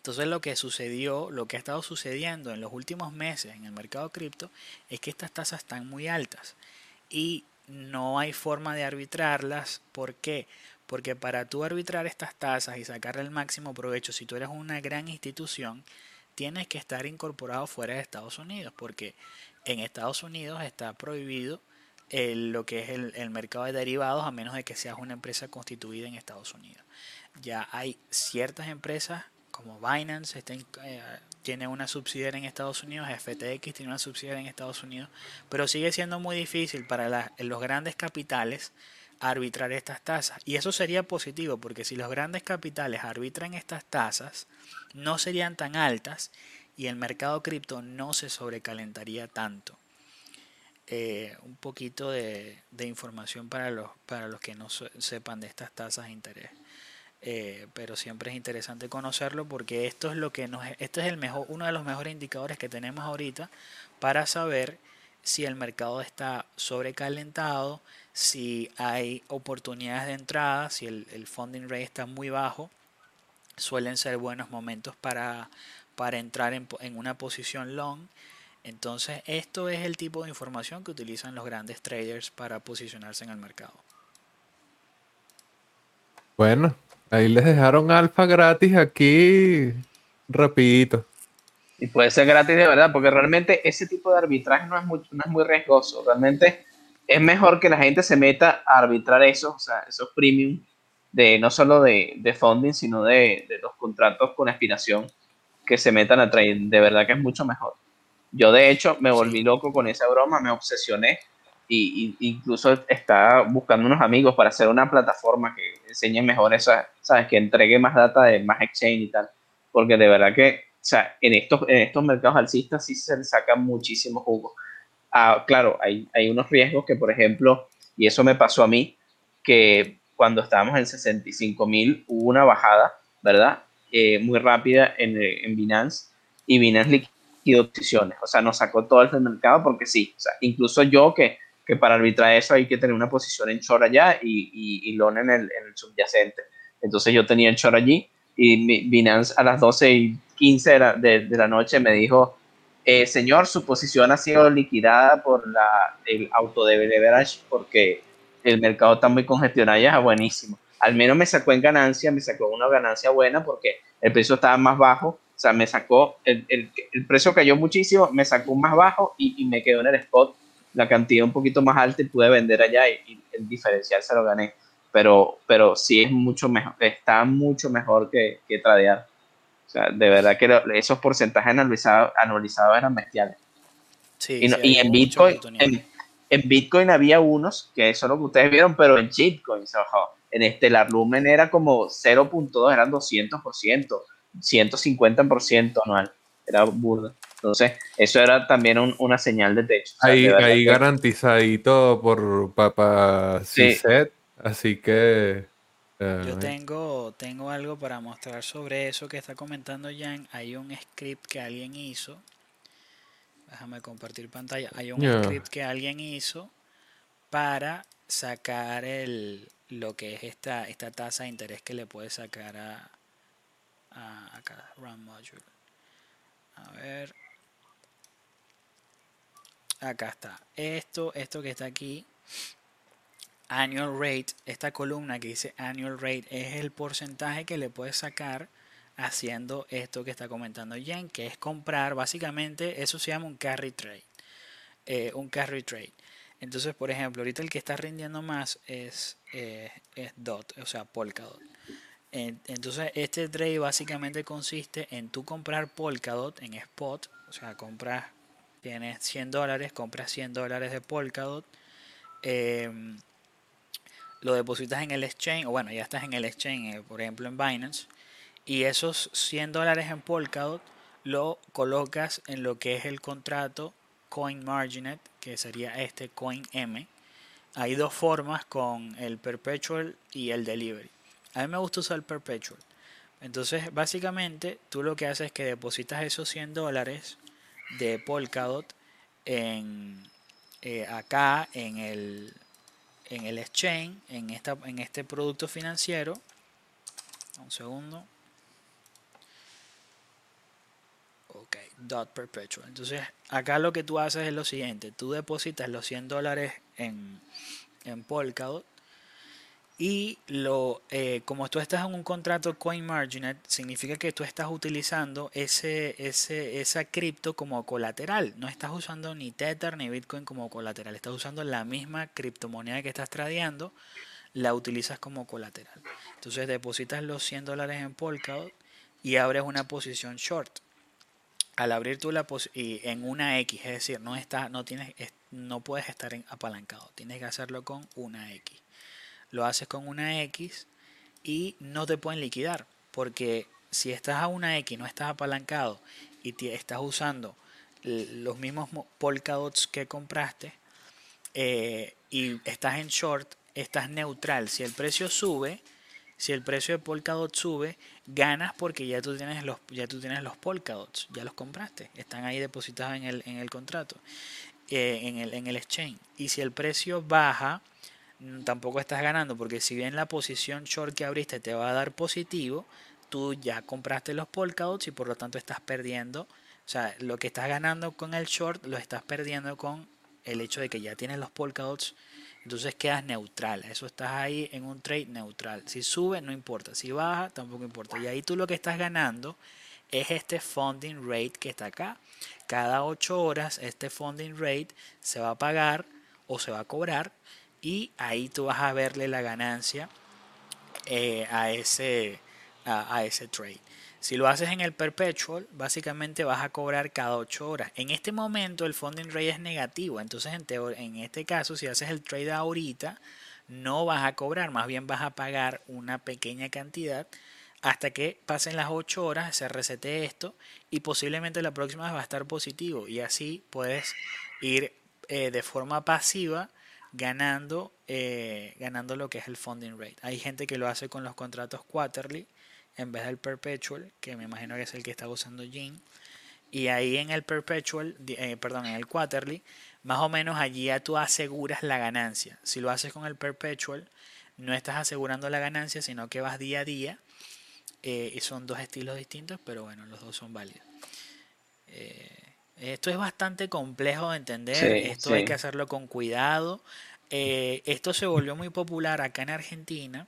Entonces lo que sucedió, lo que ha estado sucediendo en los últimos meses en el mercado cripto es que estas tasas están muy altas y no hay forma de arbitrarlas. ¿Por qué? Porque para tú arbitrar estas tasas y sacarle el máximo provecho, si tú eres una gran institución, tienes que estar incorporado fuera de Estados Unidos, porque en Estados Unidos está prohibido el- lo que es el mercado de derivados a menos de que seas una empresa constituida en Estados Unidos. Ya hay ciertas empresas como Binance está en- eh, tiene una subsidiaria en Estados Unidos, FTX tiene una subsidiaria en Estados Unidos, pero sigue siendo muy difícil para los grandes capitales arbitrar estas tasas. Y eso sería positivo, porque si los grandes capitales arbitran estas tasas, no serían tan altas y el mercado cripto no se sobrecalentaría tanto. Eh, un poquito de, de información para los, para los que no se- sepan de estas tasas de interés. Eh, pero siempre es interesante conocerlo porque esto es lo que nos este es el mejor uno de los mejores indicadores que tenemos ahorita para saber si el mercado está sobrecalentado si hay oportunidades de entrada si el, el funding rate está muy bajo. Suelen ser buenos momentos para, para entrar en, en una posición long. Entonces esto es el tipo de información que utilizan los grandes traders para posicionarse en el mercado. Bueno, ahí les dejaron alfa gratis aquí rapidito. Y puede ser gratis de verdad, porque realmente ese tipo de arbitraje no es muy, no es muy riesgoso. Realmente es mejor que la gente se meta a arbitrar eso, o sea, esos premium, de, no solo de, de funding, sino de, de los contratos con aspiración que se metan a trade. De verdad que es mucho mejor. Yo, de hecho, me volví loco con esa broma, me obsesioné y, y- incluso estaba buscando unos amigos para hacer una plataforma que enseñe mejor esa, ¿sabes? Que entregue más data de más exchange y tal. Porque de verdad que, o sea, en estos, en estos mercados alcistas sí se le saca muchísimo jugo. Ah, claro, hay, hay unos riesgos que, por ejemplo, y eso me pasó a mí, que cuando estábamos en 65 mil hubo una bajada, ¿verdad? Eh, muy rápida en, en Binance y Binance liquidó posiciones, o sea, nos sacó todo el mercado porque sí, o sea, incluso yo que, que para arbitrar eso hay que tener una posición en short allá y, y, y long en el, en el subyacente. Entonces yo tenía el short allí y Binance a las 12 y 15 de la, de, de la noche me dijo, eh, señor, su posición ha sido liquidada por la, el auto de leverage porque el mercado está muy congestionado y es buenísimo. Al menos me sacó en ganancia, me sacó una ganancia buena porque el precio estaba más bajo, o sea, me sacó, el, el, el precio cayó muchísimo, me sacó más bajo y, y me quedó en el spot la cantidad un poquito más alta y pude vender allá y, y el diferencial se lo gané. Pero, pero sí es mucho mejor, está mucho mejor que, que tradear. O sea, de verdad que lo- esos porcentajes analizados, analizados eran bestiales. sí, Y, no- sí, y en Bitcoin, en, en Bitcoin había unos, que eso es lo que ustedes vieron, pero en shitcoins, ojo, en Stellar Lumen era como 0.2, eran 200%, 150% anual, era burda. Entonces, eso era también un- una señal de techo. O sea, Ahí, de ahí que- garantizadito por Papa Sí. CZ, así que... eh, Yo tengo, tengo algo para mostrar sobre eso que está comentando Jan. Hay un script que alguien hizo. Déjame compartir pantalla. Hay un script que alguien hizo para sacar el, lo que es esta, esta tasa de interés que le puede sacar a, a acá, Run Module. A ver. Acá está. Esto, esto que está aquí annual rate, esta columna que dice annual rate es el porcentaje que le puedes sacar haciendo esto que está comentando Jen, que es comprar, básicamente eso se llama un carry trade. eh, un carry trade. Entonces, por ejemplo, ahorita el que está rindiendo más es, eh, es DOT, o sea, Polkadot. En- Entonces, este trade básicamente consiste en tú comprar Polkadot en spot, o sea, compras, tienes 100 dólares, compras 100 dólares de Polkadot, em, lo depositas en el exchange, o bueno, ya estás en el exchange, eh, por ejemplo en Binance, y esos 100 dólares en Polkadot lo colocas en lo que es el contrato Coin Marginet, que sería este Coin M. Hay dos formas con el Perpetual y el Delivery. A mí me gusta usar el Perpetual, Entonces, básicamente, tú lo que haces es que depositas esos 100 dólares de Polkadot en, eh, acá en el, en el exchange, en, esta, en este producto financiero. Un segundo. Ok, dot perpetual. Entonces, acá lo que tú haces es lo siguiente. Tú depositas los 100 dólares en, en Polkadot y lo, eh, como tú estás en un contrato CoinMarginate, significa que tú estás utilizando ese, ese, esa cripto como colateral. No estás usando ni Tether ni Bitcoin como colateral. Estás usando la misma criptomoneda que estás tradeando, la utilizas como colateral. Entonces depositas los 100 dólares en Polkadot y abres una posición short. Al abrir tú la y en una X, es decir, no, está, no, tienes, no puedes estar apalancado. Tienes que hacerlo con una X lo haces con una X y no te pueden liquidar. Porque si estás a una X, no estás apalancado y estás usando los mismos Polkadots que compraste eh, y estás en short, estás neutral. Si el precio sube, si el precio de Polkadot sube, ganas porque ya tú tienes los, ya tú tienes los ya los compraste, están ahí depositados en el, en el contrato, eh, en, el, en el exchange. Y si el precio baja, tampoco estás ganando porque si bien la posición short que abriste te va a dar positivo, tú ya compraste los polkadots y por lo tanto estás perdiendo. O sea, lo que estás ganando con el short lo estás perdiendo con el hecho de que ya tienes los polkadots. Entonces quedas neutral. Eso estás ahí en un trade neutral. Si sube, no importa. Si baja, tampoco importa. Y ahí tú lo que estás ganando es este funding rate que está acá. Cada 8 horas este funding rate se va a pagar o se va a cobrar y ahí tú vas a verle la ganancia eh, a, ese, a, ese trade. Si lo haces en el perpetual, básicamente vas a cobrar cada 8 horas. En este momento el funding rate es negativo, entonces en, en este caso si haces el trade ahorita, no vas a cobrar, más bien vas a pagar una pequeña cantidad hasta que pasen las 8 horas, se resete esto y posiblemente la próxima va a estar positivo y así puedes ir eh, de forma pasiva ganando, eh, ganando lo que es el funding rate. Hay gente que lo hace con los contratos quarterly en vez del perpetual, que me imagino que es el que está usando Jin. Y ahí en el perpetual, eh, perdón, en el quarterly, más o menos allí ya tú aseguras la ganancia. Si lo haces con el perpetual, no estás asegurando la ganancia, sino que vas día a día. Eh, y son dos estilos distintos, pero bueno, los dos son válidos. Esto es bastante complejo de entender, esto hay que hacerlo con cuidado. Eh, esto se volvió muy popular acá en Argentina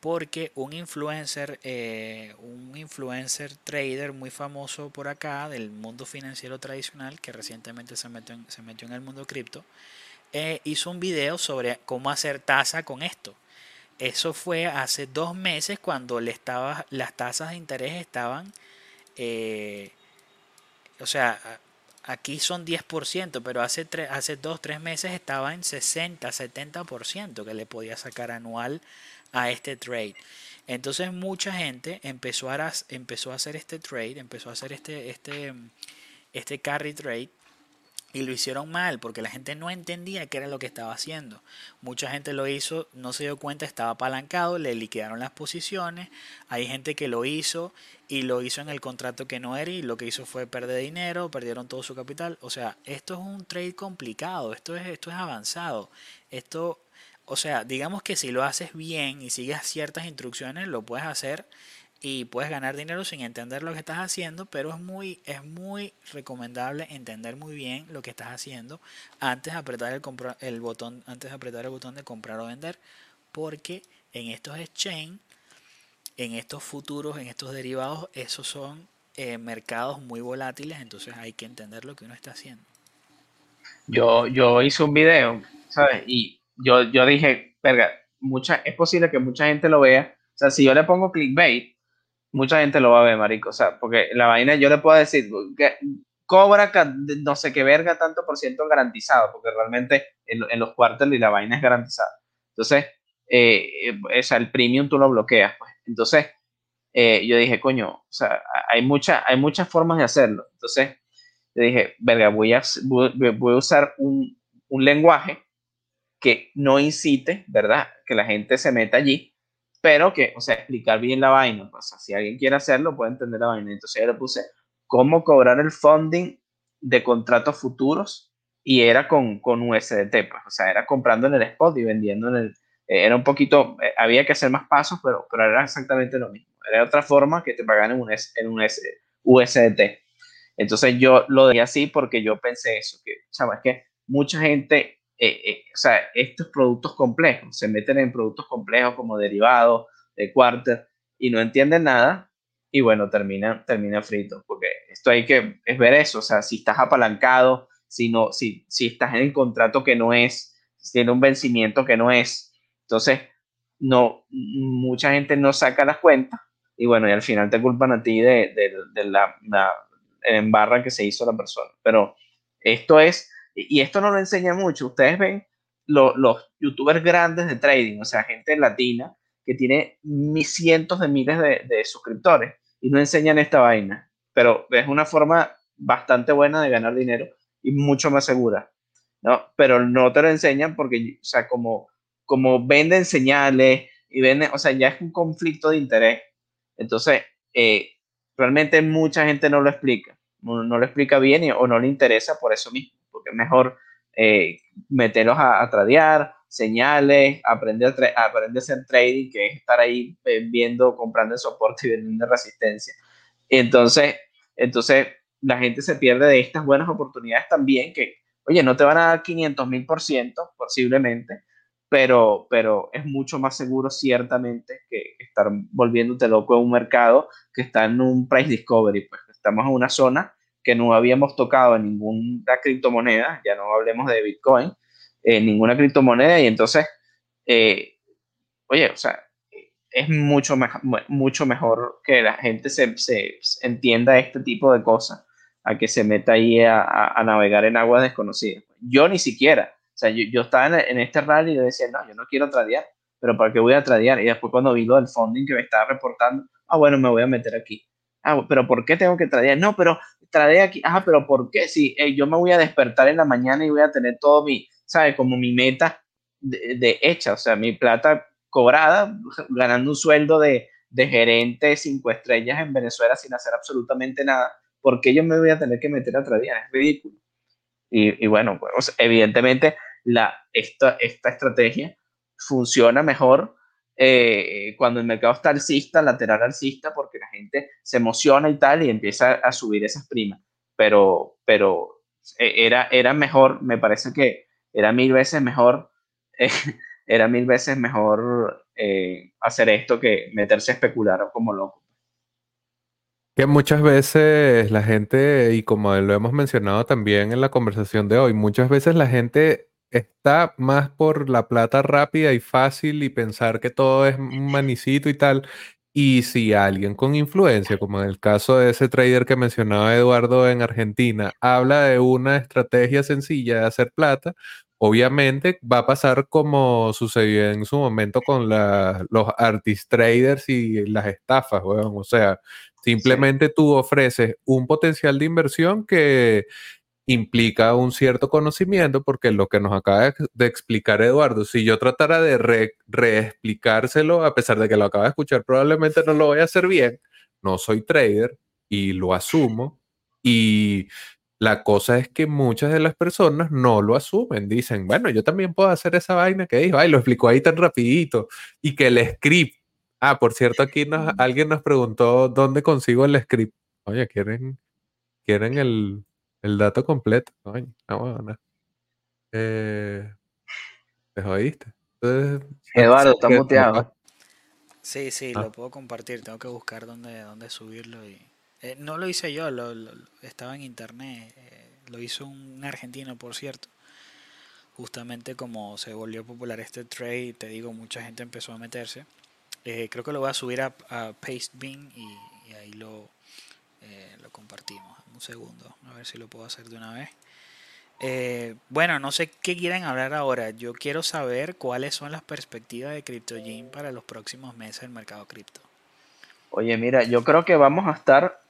porque un influencer, eh, un influencer trader muy famoso por acá del mundo financiero tradicional que recientemente se metió en, se metió en el mundo cripto, eh, hizo un video sobre cómo hacer tasa con esto. Eso fue hace dos meses cuando le estaba, las tasas de interés estaban, o sea, aquí son 10%, pero hace, tres, hace 2, 3 meses estaba en 60, 70% que le podía sacar anual a este trade. Entonces mucha gente empezó a, empezó a hacer este trade, empezó a hacer este, este, este carry trade y lo hicieron mal porque la gente no entendía qué era lo que estaba haciendo. Mucha gente lo hizo, no se dio cuenta, estaba apalancado, le liquidaron las posiciones. Hay gente que lo hizo y lo hizo en el contrato que no era y lo que hizo fue perder dinero, perdieron todo su capital. O sea, esto es un trade complicado, esto es, esto es avanzado. Esto, o sea, digamos que si lo haces bien y sigues ciertas instrucciones, lo puedes hacer y puedes ganar dinero sin entender lo que estás haciendo, pero es muy, es muy recomendable entender muy bien lo que estás haciendo antes de apretar el, el botón, antes de apretar el botón de comprar o vender, porque en estos exchange, en estos futuros, en estos derivados, esos son eh, mercados muy volátiles, entonces hay que entender lo que uno está haciendo. Yo, yo hice un video, ¿sabes? Y yo, yo dije, verga, mucha, es posible que mucha gente lo vea. O sea, si yo le pongo clickbait, mucha gente lo va a ver, marico. O sea, porque la vaina yo le puedo decir que cobra no sé qué verga tanto por ciento garantizado, porque realmente en, los cuartos y la vaina es garantizada. Entonces, eh, eh, o sea, el premium tú lo bloqueas. Pues. Entonces, eh, yo dije, coño, o sea, hay, mucha, hay muchas formas de hacerlo. Entonces, yo dije, verga, voy a, voy a usar un, un lenguaje que no incite, ¿verdad? Que la gente se meta allí pero que, o sea, explicar bien la vaina. Pues, si alguien quiere hacerlo, puede entender la vaina. Entonces yo le puse cómo cobrar el funding de contratos futuros y era con, con USDT, pues, o sea, era comprando en el spot y vendiendo en el... Eh, era un poquito, eh, había que hacer más pasos, pero, pero era exactamente lo mismo. Era otra forma que te pagaran en un, en un USDT. Entonces yo lo dije así porque yo pensé eso, que, ¿sabes que Mucha gente, eh, o sea, estos productos complejos, se meten en productos complejos como derivados, de quarter, y no entienden nada, y bueno, termina, termina frito, porque esto hay que es ver eso, o sea, si estás apalancado, si, no, si, si estás en el contrato que no es, si tiene un vencimiento que no es, entonces, no, mucha gente no saca las cuentas, y bueno, y al final te culpan a ti de, de, la, la embarra que se hizo la persona, pero esto es, y esto no lo enseña mucho, ustedes ven los youtubers grandes de trading, o sea, gente latina, que tiene cientos de miles de, suscriptores y no enseñan esta vaina. Pero es una forma bastante buena de ganar dinero y mucho más segura. ¿no? Pero no te lo enseñan porque, o sea, como, como venden señales y venden, o sea, ya es un conflicto de interés. Entonces, eh, realmente mucha gente no lo explica. No, lo explica bien o no le interesa por eso mismo, porque es mejor eh, meterlos a, a tradear, señales, aprender a, aprender a hacer trading, que es estar ahí eh, viendo, comprando el soporte y vendiendo resistencia. Entonces, entonces la gente se pierde de estas buenas oportunidades también, que, oye, no te van a dar 500 mil por ciento, posiblemente, pero, pero es mucho más seguro ciertamente que estar volviéndote loco en un mercado que está en un price discovery, pues estamos en una zona que no habíamos tocado en ninguna criptomoneda, ya no hablemos de Bitcoin, ninguna criptomoneda y entonces, eh, oye, o sea, es mucho, mucho mejor que la gente se, se, entienda este tipo de cosas a que se meta ahí a, a, navegar en aguas desconocidas. Yo ni siquiera, o sea, yo, yo estaba en, este rally y decía, no, yo no quiero tradear, pero ¿para qué voy a tradear? Y después cuando vi lo del funding que me estaba reportando, ah, bueno, me voy a meter aquí. Ah, pero ¿por qué tengo que tradear? No, pero trade aquí. Ah, pero ¿por qué? Si yo me voy a despertar en la mañana y voy a tener todo mi, ¿sabes? Como mi meta de, hecha, o sea, mi plata cobrada, ganando un sueldo de, de gerente cinco estrellas en Venezuela sin hacer absolutamente nada, ¿por qué yo me voy a tener que meter a tradear? Es ridículo. Y, y bueno, pues evidentemente la, esta, esta estrategia funciona mejor eh, cuando el mercado está alcista, lateral alcista, porque la gente se emociona y tal y empieza a subir esas primas. Pero, pero eh, era, era mejor, me parece que era mil veces mejor, eh, era mil veces mejor eh, hacer esto que meterse a especular como loco. Que muchas veces la gente, y como lo hemos mencionado también en la conversación de hoy, muchas veces la gente está más por la plata rápida y fácil y pensar que todo es un manicito y tal. Y si alguien con influencia, como en el caso de ese trader que mencionaba Eduardo en Argentina, habla de una estrategia sencilla de hacer plata, obviamente va a pasar como sucedió en su momento con los artist traders y las estafas, O sea, simplemente tú ofreces un potencial de inversión que implica un cierto conocimiento, porque lo que nos acaba de explicar Eduardo, si yo tratara de reexplicárselo, a pesar de que lo acaba de escuchar, probablemente no lo voy a hacer bien. No soy trader y lo asumo. Y la cosa es que muchas de las personas no lo asumen. Dicen, bueno, yo también puedo hacer esa vaina que dijo, ay, lo explicó ahí tan rapidito. Y que el script, ah, por cierto, aquí nos, alguien nos preguntó dónde consigo el script. Oye, ¿quieren, quieren el, el dato completo? Oye, ah, bueno, eh, ¿Te jodiste? Eduardo, está muteado. Sí, sí, lo ah. puedo compartir. Tengo que buscar dónde, dónde subirlo y eh, no lo hice yo, lo, estaba en internet. Eh, lo hizo un argentino, por cierto. Justamente como se volvió popular este trade, te digo, mucha gente empezó a meterse. Eh, creo que lo voy a subir a, Pastebin y, y ahí lo, lo compartimos. Un segundo, a ver si lo puedo hacer de una vez. bueno, no sé qué quieren hablar ahora. Yo quiero saber cuáles son las perspectivas de CryptoGym para los próximos meses del mercado cripto. Oye, mira, yo creo que vamos a estar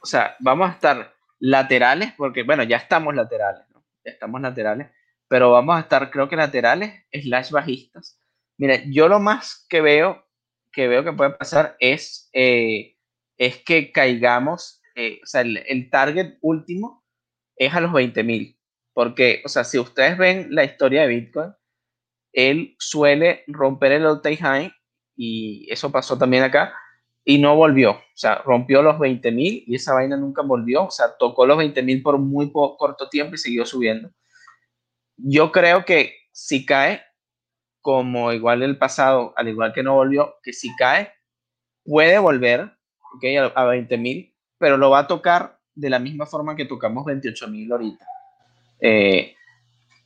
o sea, vamos a estar laterales, porque bueno, ya estamos laterales, ¿no? Ya estamos laterales, pero vamos a estar, creo que laterales, slash bajistas. Mira, yo lo más que veo que veo que puede pasar es, eh, es que caigamos, eh, o sea, el, el, target último es a los 20 mil. Porque, o sea, si ustedes ven la historia de Bitcoin, él suele romper el all-time high y eso pasó también acá y no volvió. O sea, rompió los 20 mil y esa vaina nunca volvió. O sea, tocó los 20 mil por muy corto tiempo y siguió subiendo. Yo creo que si cae, como igual el pasado, al igual que no volvió, que si cae, puede volver okay, a, 20 mil, pero lo va a tocar de la misma forma que tocamos 28 mil ahorita. Eh,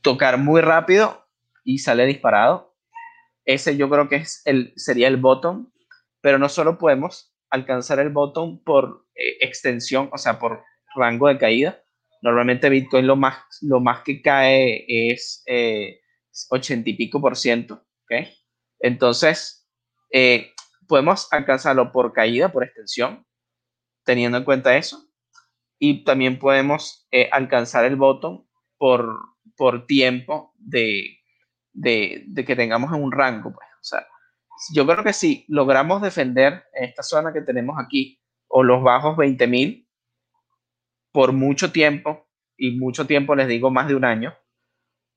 tocar muy rápido y sale disparado. Ese yo creo que es el, sería el bottom, pero no solo podemos alcanzar el bottom por eh, extensión, o sea, por rango de caída. Normalmente Bitcoin lo más, lo más que cae es eh, 80 y pico por ciento. ¿okay? Entonces, eh, podemos alcanzarlo por caída, por extensión, teniendo en cuenta eso. Y también podemos eh, alcanzar el bottom por, por tiempo de, de, que tengamos en un rango. Pues. O sea, yo creo que si logramos defender esta zona que tenemos aquí o los bajos 20.000 por mucho tiempo, y mucho tiempo les digo más de un año,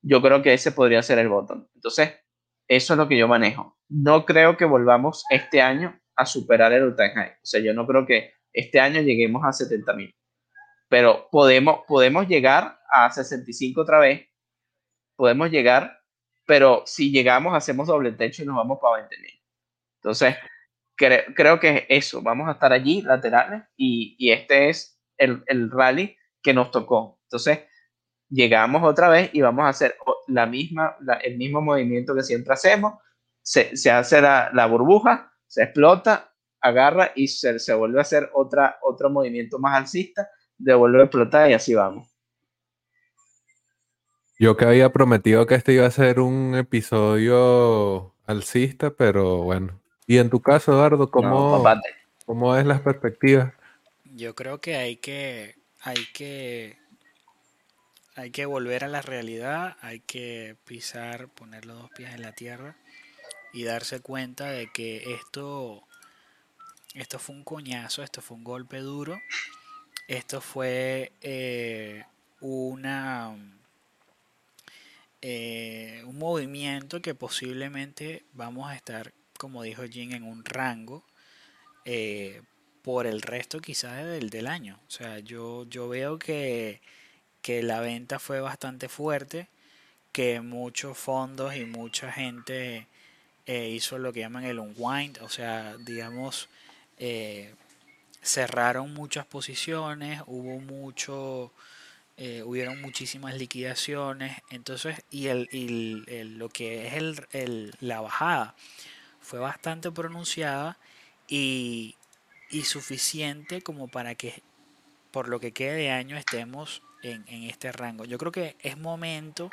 yo creo que ese podría ser el botón. Entonces, eso es lo que yo manejo. No creo que volvamos este año a superar el all high. O sea, yo no creo que este año lleguemos a 70 mil. Pero podemos, podemos llegar a 65 otra vez. Podemos llegar, pero si llegamos, hacemos doble techo y nos vamos para 20 mil. Entonces, creo que es eso. Vamos a estar allí, laterales, y, y este es el, el rally que nos tocó. Entonces, llegamos otra vez y vamos a hacer la misma, el mismo movimiento que siempre hacemos. Se, se hace la, la, burbuja, se explota, agarra y se, se, vuelve a hacer otra, otro movimiento más alcista, devuelve a explotar y así vamos. Yo que había prometido que este iba a ser un episodio alcista, pero bueno. Y en tu caso, Eduardo, ¿cómo, ¿cómo es las perspectivas? Yo creo que hay que, hay que hay que volver a la realidad, hay que pisar, poner los dos pies en la tierra y darse cuenta de que esto, esto fue un coñazo, esto fue un golpe duro, esto fue eh, una eh, un movimiento que posiblemente vamos a estar, como dijo Jim, en un rango eh, por el resto quizás del, del año. O sea, yo, yo veo que que la venta fue bastante fuerte, que muchos fondos y mucha gente hizo lo que llaman el unwind, o sea, digamos, eh, cerraron muchas posiciones, hubo mucho, eh, hubieron muchísimas liquidaciones, entonces, y, el, y lo que es el, la bajada fue bastante pronunciada y, y suficiente como para que por lo que quede de año estemos en, este rango. Yo creo que es momento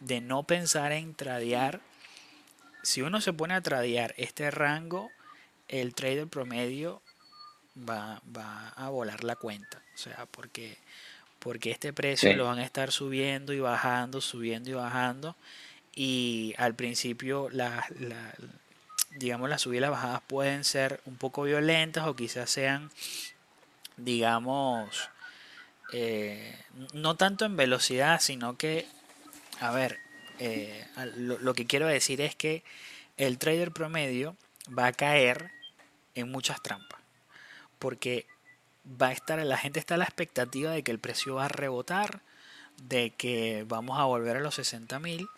de no pensar en tradear. Si uno se pone a tradear este rango, el trader promedio va, va a volar la cuenta. O sea, porque, porque este precio lo van a estar subiendo y bajando, subiendo y bajando. Y al principio la, la, digamos las subidas y las bajadas pueden ser un poco violentas o quizás sean digamos eh, no tanto en velocidad, sino que, a ver, eh, lo, que quiero decir es que el trader promedio va a caer en muchas trampas. Porque va a estar, la gente está la expectativa de que el precio va a rebotar, de que vamos a volver a los 60 mil.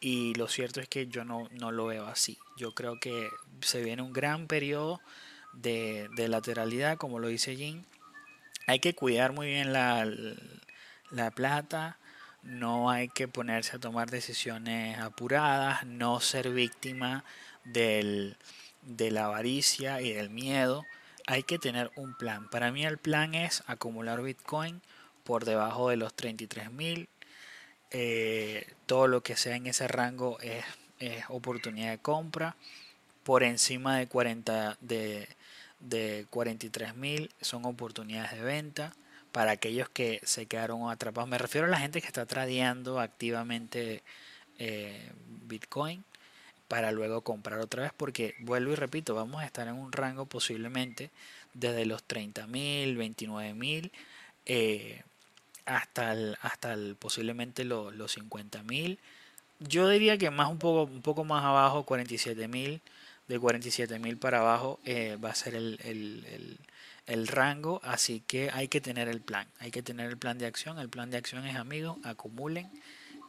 Y lo cierto es que yo no, no, lo veo así. Yo creo que se viene un gran periodo de, de lateralidad, como lo dice Jim, hay que cuidar muy bien la, la plata, no hay que ponerse a tomar decisiones apuradas, no ser víctima del, de la avaricia y del miedo. Hay que tener un plan. Para mí el plan es acumular Bitcoin por debajo de los 33 mil. Eh, todo lo que sea en ese rango es, es oportunidad de compra. Por encima de 40 de de 43 mil son oportunidades de venta para aquellos que se quedaron atrapados. Me refiero a la gente que está tradeando activamente eh, Bitcoin. Para luego comprar otra vez porque vuelvo y repito, vamos a estar en un rango posiblemente desde los 30 mil, 29 mil eh, hasta, el, hasta el, posiblemente los 50 mil. Yo diría que más un poco, un poco más abajo, 47 mil, de 47 mil para abajo eh, va a ser el, el, el, rango, así que hay que tener el plan, hay que tener el plan de acción. El plan de acción es amigos, acumulen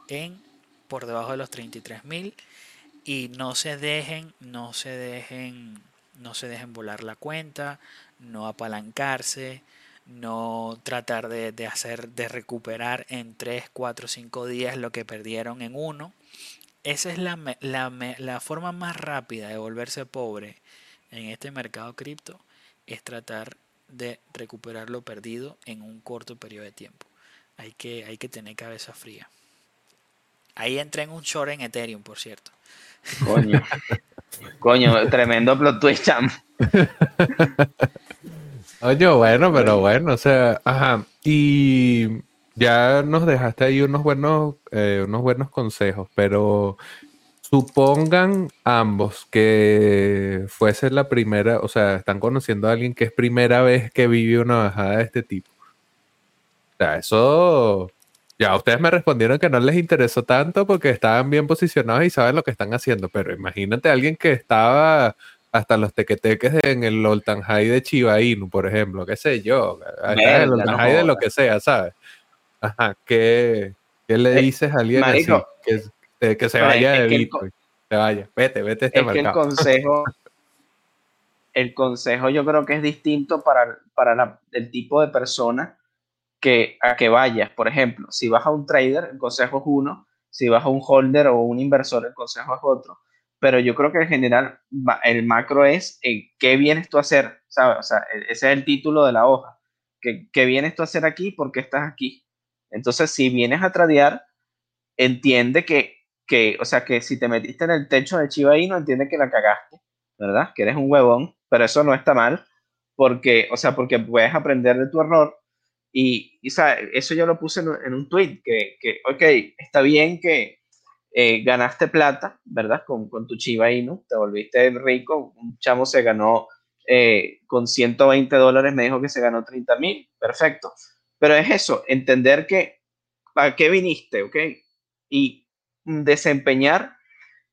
en por debajo de los 33 mil y no se dejen, no se dejen, no se dejen volar la cuenta, no apalancarse, no tratar de, hacer, de recuperar en 3, 4, 5 días lo que perdieron en uno. Esa es la, la, la forma más rápida de volverse pobre en este mercado cripto, es tratar de recuperar lo perdido en un corto periodo de tiempo. Hay que, hay que tener cabeza fría. Ahí entré en un short en Ethereum, por cierto. Coño. Coño, tremendo plot twist, cham. Oye, bueno, pero bueno, o sea, ajá. Y ya nos dejaste ahí unos buenos, eh, unos buenos consejos, pero supongan ambos que fuese la primera, o sea, están conociendo a alguien que es primera vez que vive una bajada de este tipo. O sea, eso ya, ustedes me respondieron que no les interesó tanto porque estaban bien posicionados y saben lo que están haciendo, pero imagínate a alguien que estaba hasta los tequeteques en el Oltan High de Chiba Inu, por ejemplo, qué sé yo, el Oltan High de lo que sea, ¿sabes? Ajá, ¿qué, qué le eh, dices a alguien así que, que, se vaya de Bitcoin? Se vaya, vete, vete este es Que el consejo, el consejo yo creo que es distinto para, para el tipo de persona que, a que vayas. Por ejemplo, si vas a un trader, el consejo es uno, si vas a un holder o un inversor, el consejo es otro. Pero yo creo que en general el macro es eh, qué vienes tú a hacer, ¿sabes? O sea, e, ese es el título de la hoja. ¿Qué, qué vienes tú a hacer aquí? ¿Por qué estás aquí? Entonces, si vienes a tradear, entiende que, que, o sea, que si te metiste en el techo de Chiva no entiende que la cagaste, ¿verdad? Que eres un huevón, pero eso no está mal, porque, o sea, porque puedes aprender de tu error y, eso yo lo puse en, un tweet, que, que, ok, está bien que eh, ganaste plata, ¿verdad? Con, con tu Chiva Inu, te volviste rico, un chamo se ganó eh, con 120 dólares, me dijo que se ganó 30 mil, perfecto. Pero es eso, entender que, ¿para qué viniste? ¿Ok? Y desempeñar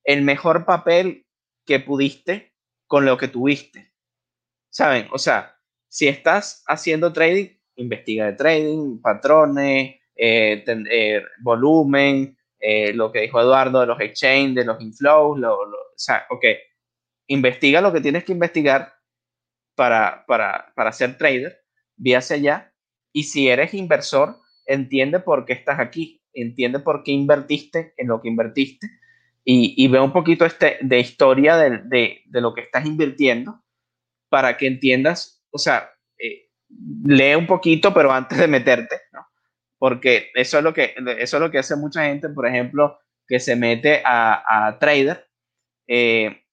el mejor papel que pudiste con lo que tuviste. ¿Saben? O sea, si estás haciendo trading, investiga de trading, patrones, eh, eh, volumen, eh, lo que dijo Eduardo de los exchanges, de los inflows, lo, o sea, ok, investiga lo que tienes que investigar para, para, para ser trader, ve hacia allá, y si eres inversor, entiende por qué estás aquí, entiende por qué invertiste en lo que invertiste, y, ve un poquito este, de historia de, de, de, lo que estás invirtiendo para que entiendas, o sea, lee un poquito, pero antes de meterte, ¿no? Porque eso es lo que, eso es lo que hace mucha gente, por ejemplo, que se mete a, trader, eh,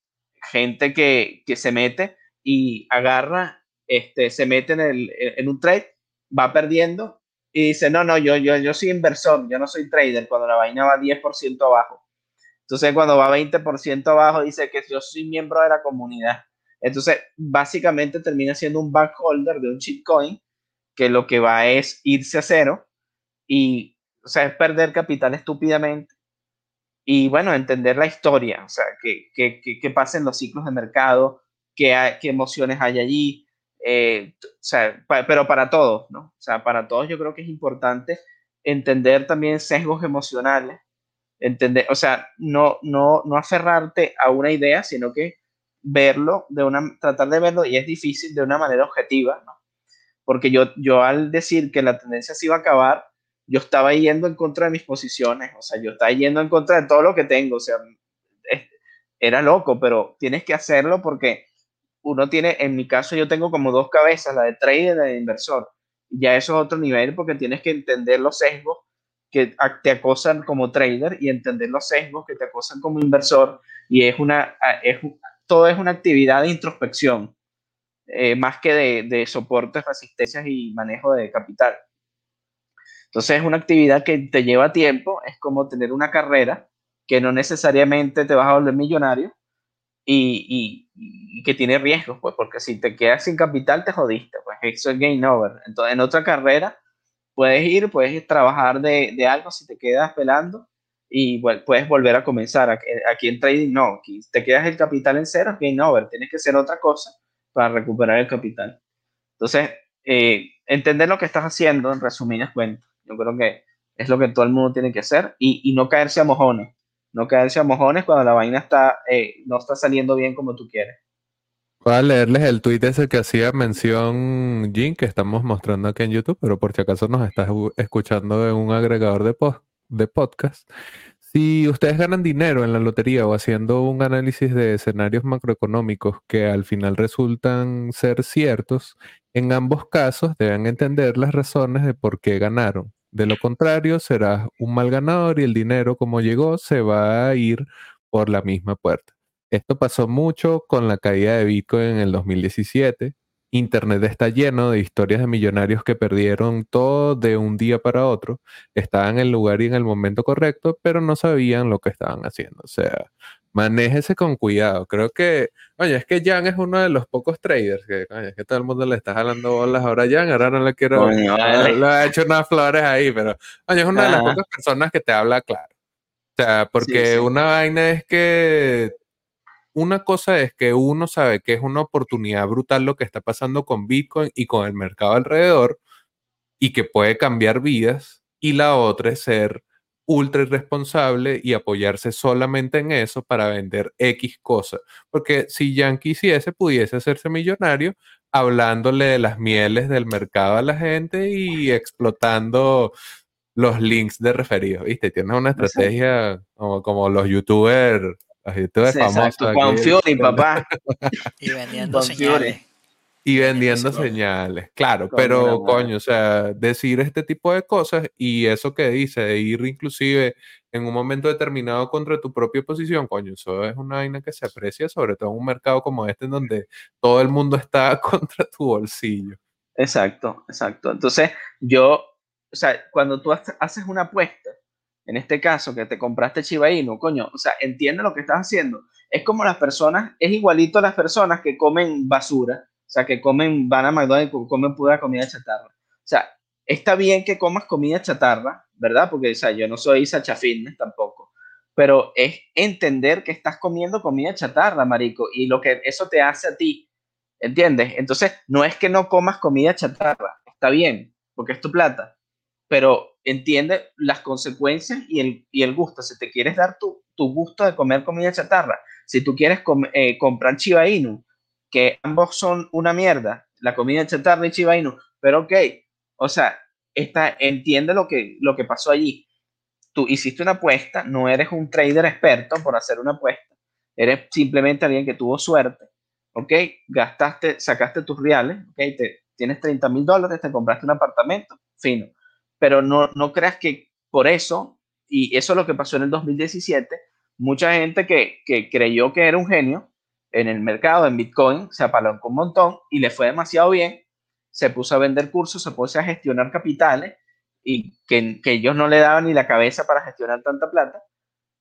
gente que, que, se mete y agarra, este, se mete en, el, en un trade, va perdiendo y dice, no, no, yo, yo, yo soy inversor, yo no soy trader, cuando la vaina va 10% abajo. Entonces, cuando va 20% abajo, dice que yo soy miembro de la comunidad. Entonces, básicamente termina siendo un backholder de un shitcoin que lo que va es irse a cero y, o sea, es perder capital estúpidamente. Y bueno, entender la historia, o sea, qué que, que, pasen los ciclos de mercado, qué, qué emociones hay allí, eh, o sea, pero para todos, ¿no? O sea, para todos yo creo que es importante entender también sesgos emocionales, entender, o sea, no, no, no aferrarte a una idea, sino que verlo, de una, tratar de verlo, y es difícil de una manera objetiva, ¿no? Porque yo, yo al decir que la tendencia se iba a acabar, yo estaba yendo en contra de mis posiciones, o sea, yo estaba yendo en contra de todo lo que tengo, o sea, era loco, pero tienes que hacerlo porque uno tiene, en mi caso yo tengo como dos cabezas, la de trader y la de inversor. Ya eso es otro nivel porque tienes que entender los sesgos que te acosan como trader y entender los sesgos que te acosan como inversor y es una es, todo es una actividad de introspección, eh, más que de, soportes, resistencias y manejo de capital. Entonces es una actividad que te lleva tiempo, es como tener una carrera que no necesariamente te vas a volver millonario y, y, que tiene riesgos, pues, porque si te quedas sin capital te jodiste, pues eso es game over. Entonces, en otra carrera puedes ir, puedes trabajar de, de algo si te quedas pelando y puedes volver a comenzar. Aquí, en trading no, te quedas el capital en cero, es game over, tienes que hacer otra cosa para recuperar el capital. Entonces, eh, entender lo que estás haciendo, en resumidas cuentas, yo creo que es lo que todo el mundo tiene que hacer y, y no caerse a mojones no caerse a mojones cuando la vaina está, eh, no está saliendo bien como tú quieres. Voy a leerles el tweet ese que hacía mención Jim, que estamos mostrando aquí en YouTube, pero por si acaso nos estás escuchando en un agregador de, de podcast. Si ustedes ganan dinero en la lotería o haciendo un análisis de escenarios macroeconómicos que al final resultan ser ciertos, en ambos casos deben entender las razones de por qué ganaron. De lo contrario, serás un mal ganador y el dinero como llegó se va a ir por la misma puerta. Esto pasó mucho con la caída de Bitcoin en el 2017. Internet está lleno de historias de millonarios que perdieron todo de un día para otro, estaban en el lugar y en el momento correcto, pero no sabían lo que estaban haciendo. O sea, manéjese con cuidado. Creo que, oye, es que Jan es uno de los pocos traders que, oye, es que todo el mundo le está jalando bolas ahora a Jan, ahora no le quiero, le ha hecho unas flores ahí, pero, oye, es una de las pocas personas que te habla claro. O sea, porque una vaina es que, una cosa es que uno sabe que es una oportunidad brutal lo que está pasando con Bitcoin y con el mercado alrededor y que puede cambiar vidas, y la otra es ser ultra irresponsable y apoyarse solamente en eso para vender X cosas. Porque si Jan quisiese, pudiese hacerse millonario hablándole de las mieles del mercado a la gente y explotando los links de referidos, ¿viste? Tienes una estrategia como, los youtubers, youtubers famosos. papá. y vendiendo señales. Y vendiendo señales, claro, pero coño, o sea, decir este tipo de cosas y eso que dice, de ir inclusive en un momento determinado contra tu propia posición, coño, eso es una vaina que se aprecia, sobre todo en un mercado como este, en donde todo el mundo está contra tu bolsillo. Exacto, exacto. Entonces, yo, o sea, cuando tú haces una apuesta, en este caso que te compraste Chiba Inu, coño, o sea, entiende lo que estás haciendo. Es como las personas, es igualito a las personas que comen basura o sea, que comen, van a McDonald's y comen pura comida chatarra. O sea, está bien que comas comida chatarra, ¿verdad? Porque, o sea, yo no soy Sacha Fitness tampoco. Pero es entender que estás comiendo comida chatarra, marico, y lo que eso te hace a ti. ¿Entiendes? Entonces, no es que no comas comida chatarra, está bien, porque es tu plata, pero entiende las consecuencias y el, y el gusto. Si te quieres dar tu, tu gusto de comer comida chatarra, si tú quieres eh, comprar Chiba Inu, que ambos son una mierda, la comida chatarra y Chiba Inu, pero ok, o sea, esta, entiende lo que, lo que pasó allí. Tú hiciste una apuesta, no eres un trader experto por hacer una apuesta, eres simplemente alguien que tuvo suerte, ok, gastaste, sacaste tus reales, ok, te, tienes 30 mil dólares, te compraste un apartamento, fino, pero no, no creas que por eso, y eso es lo que pasó en el 2017, mucha gente que, que creyó que era un genio, en el mercado, en Bitcoin, se apalancó un montón y le fue demasiado bien. Se puso a vender cursos, se puso a gestionar capitales y que, que ellos no le daban ni la cabeza para gestionar tanta plata.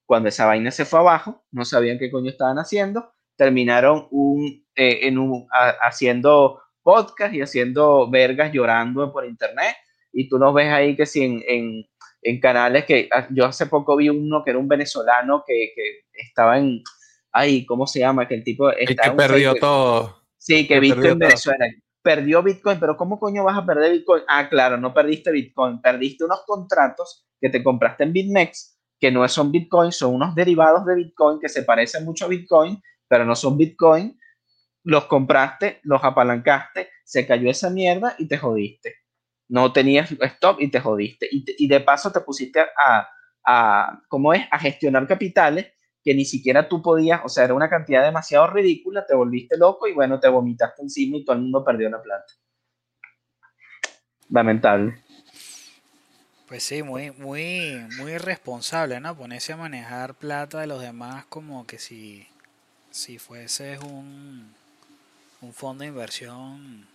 Cuando esa vaina se fue abajo, no sabían qué coño estaban haciendo, terminaron un, eh, en un, haciendo podcast y haciendo vergas llorando por internet. Y tú nos ves ahí que si en, en, en canales que ah, yo hace poco vi uno que era un venezolano que, que estaba en, ay, ¿cómo se llama? Que el tipo está... que perdió todo. Sí, que, Bitcoin Venezuela. Perdió Bitcoin, pero ¿cómo coño vas a perder Bitcoin? Ah, claro, no perdiste Bitcoin, perdiste unos contratos que te compraste en BitMEX, que no son Bitcoin, son unos derivados de Bitcoin que se parecen mucho a Bitcoin, pero no son Bitcoin. Los compraste, los apalancaste, se cayó esa mierda y te jodiste. No tenías stop y te jodiste. Y, y de paso te pusiste a, a, ¿cómo es? A gestionar capitales que ni siquiera tú podías, o sea, era una cantidad demasiado ridícula, te volviste loco y bueno, te vomitaste encima y todo el mundo perdió la plata. Lamentable. Pues sí, muy, muy, muy irresponsable, ¿no? Ponerse a manejar plata de los demás como que si, si fueses un, un fondo de inversión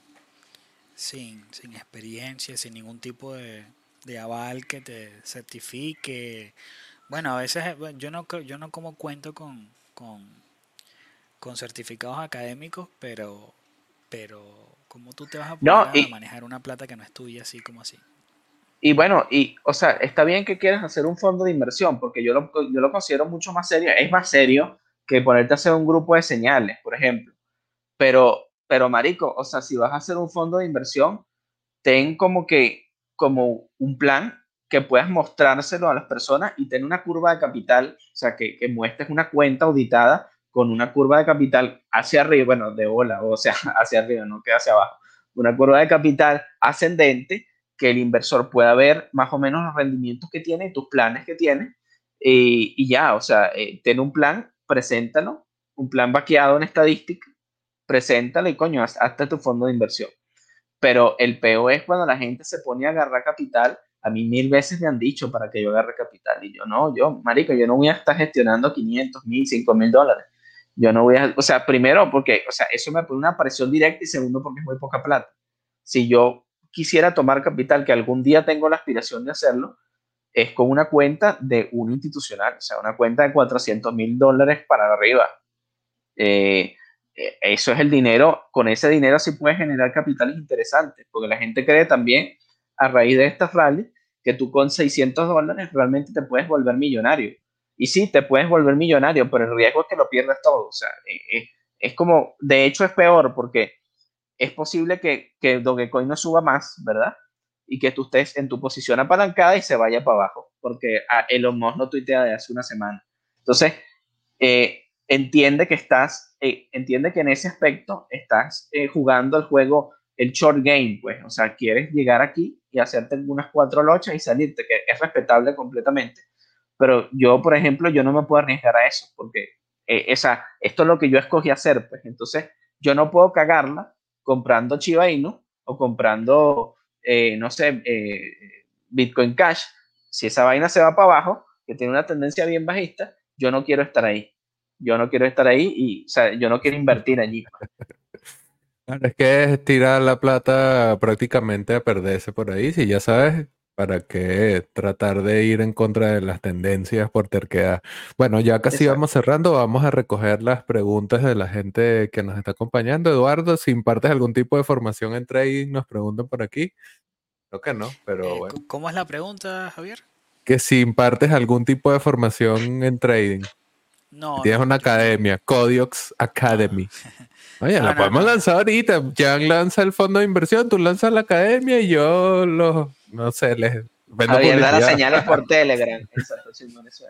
sin, sin experiencia, sin ningún tipo de, de aval que te certifique Bueno, a veces eh, yo no yo no como cuento con, con, con certificados académicos, pero pero como tú te vas a poner No, a manejar una plata que no es tuya así como así. Y bueno, y, o sea, está bien que quieras hacer un fondo de inversión, porque yo lo, yo lo considero mucho más serio, es más serio que ponerte a hacer un grupo de señales, por ejemplo. Pero, pero marico, o sea, si vas a hacer un fondo de inversión, ten como que, como un plan que puedas mostrárselo a las personas y ten una curva de capital, o sea, que, que muestres una cuenta auditada con una curva de capital hacia arriba, bueno, de ola, o sea, hacia arriba, no que hacia abajo, una curva de capital ascendente que el inversor pueda ver más o menos los rendimientos que tiene y tus planes que tiene y, y ya, o sea, eh, ten un plan, preséntalo, un plan vaqueado en estadística, preséntalo y coño, hazte tu fondo de inversión. Pero el peor es cuando la gente se pone a agarrar capital. A mí mil veces me han dicho para que yo agarre capital. Y yo no, yo, marico, yo no voy a estar gestionando 500 mil, 5 mil dólares. Yo no voy a, o sea, primero porque, o sea, eso me pone una presión directa y segundo porque es muy poca plata. Si yo quisiera tomar capital, que algún día tengo la aspiración de hacerlo, es con una cuenta de un institucional, o sea, una cuenta de 400 mil dólares para arriba. Eh, eso es el dinero, con ese dinero sí puedes generar capitales interesantes, porque la gente cree también, a raíz de esta rally, que tú con 600 dólares realmente te puedes volver millonario. Y sí, te puedes volver millonario, pero el riesgo es que lo pierdas todo. O sea, eh, eh, es como, de hecho es peor, porque es posible que, que Dogecoin no suba más, ¿verdad? Y que tú estés en tu posición apalancada y se vaya para abajo, porque a Elon Musk lo tuitea de hace una semana. Entonces, eh, entiende que estás, eh, entiende que en ese aspecto estás eh, jugando el juego, el short game, pues, o sea, quieres llegar aquí y hacerte unas cuatro lochas y salirte, que es respetable completamente. Pero yo, por ejemplo, yo no me puedo arriesgar a eso, porque eh, esa, esto es lo que yo escogí hacer, pues, entonces yo no puedo cagarla comprando Chiba Inu o comprando, eh, no sé, eh, Bitcoin Cash. Si esa vaina se va para abajo, que tiene una tendencia bien bajista, yo no quiero estar ahí yo no quiero estar ahí y, o sea, yo no quiero invertir allí. es que es tirar la plata prácticamente a perderse por ahí, si ya sabes para qué tratar de ir en contra de las tendencias por terquedad. Bueno, ya casi Exacto. vamos cerrando, vamos a recoger las preguntas de la gente que nos está acompañando. Eduardo, si impartes algún tipo de formación en trading, nos preguntan por aquí. Creo que no, pero Eh, bueno. ¿Cómo es la pregunta, Javier? Que si impartes algún tipo de formación en trading. No, Tienes no, una academia, Codiox Academy. Oye, No, la no, podemos no. lanzar ahorita. Jan lanza el fondo de inversión, tú lanzas la academia y yo los, no sé, les vendo Javier da las señales por Telegram. Exacto, sí, es.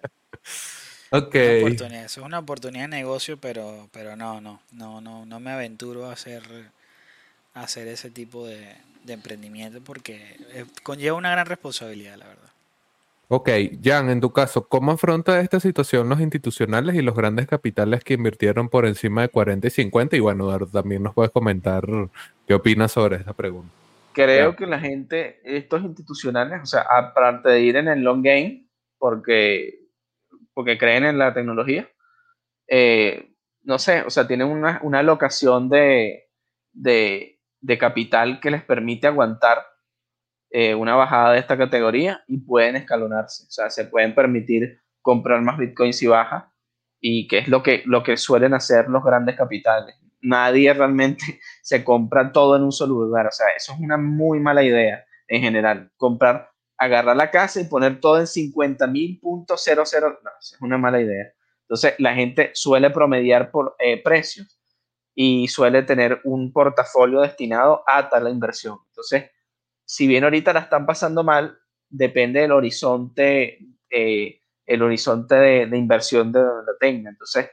Ok. Una oportunidad, eso es una oportunidad de negocio, pero, pero no, no, no, no, no me aventuro a hacer, a hacer ese tipo de, de emprendimiento porque eh, conlleva una gran responsabilidad, la verdad. Ok, Jan, en tu caso, ¿cómo afronta esta situación los institucionales y los grandes capitales que invirtieron por encima de 40 y 50? Y bueno, también nos puedes comentar qué opinas sobre esta pregunta. Creo que la gente, estos institucionales, o sea, aparte de ir en el long game, porque, porque creen en la tecnología, eh, no sé, o sea, tienen una, una alocación de, de, de capital que les permite aguantar eh, una bajada de esta categoría y pueden escalonarse, o sea, se pueden permitir comprar más bitcoins si baja y que es lo que, lo que suelen hacer los grandes capitales. Nadie realmente se compra todo en un solo lugar, o sea, eso es una muy mala idea en general, comprar, agarrar la casa y poner todo en 50 mil puntos cero cero, no, eso es una mala idea. Entonces, la gente suele promediar por eh, precios y suele tener un portafolio destinado a tal inversión. Entonces, si bien ahorita la están pasando mal, depende del horizonte, eh, el horizonte de, inversión de donde la tenga. Entonces,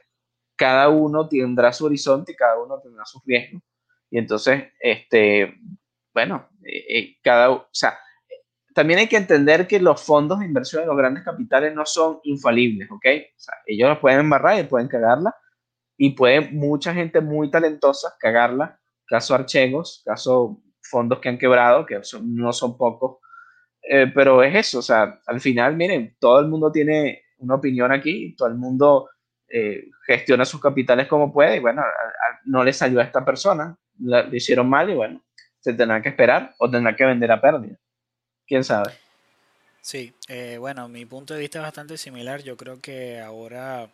cada uno tendrá su horizonte y cada uno tendrá sus riesgos. Y entonces, este, bueno, eh, eh, cada, o sea, también hay que entender que los fondos de inversión de los grandes capitales no son infalibles, ¿ok? Ellos los pueden embarrar y pueden cagarla, y puede mucha gente muy talentosa cagarla, caso Archegos, caso fondos que han quebrado, que no son pocos, eh, pero es eso, o sea, al final, miren, todo el mundo tiene una opinión aquí, todo el mundo eh, gestiona sus capitales como puede, y bueno, no le salió a esta persona, la- le hicieron mal y bueno, se tendrá que esperar o tendrá que vender a pérdida. ¿Quién sabe? Sí, eh, bueno, mi punto de vista es bastante similar. Yo creo que ahora,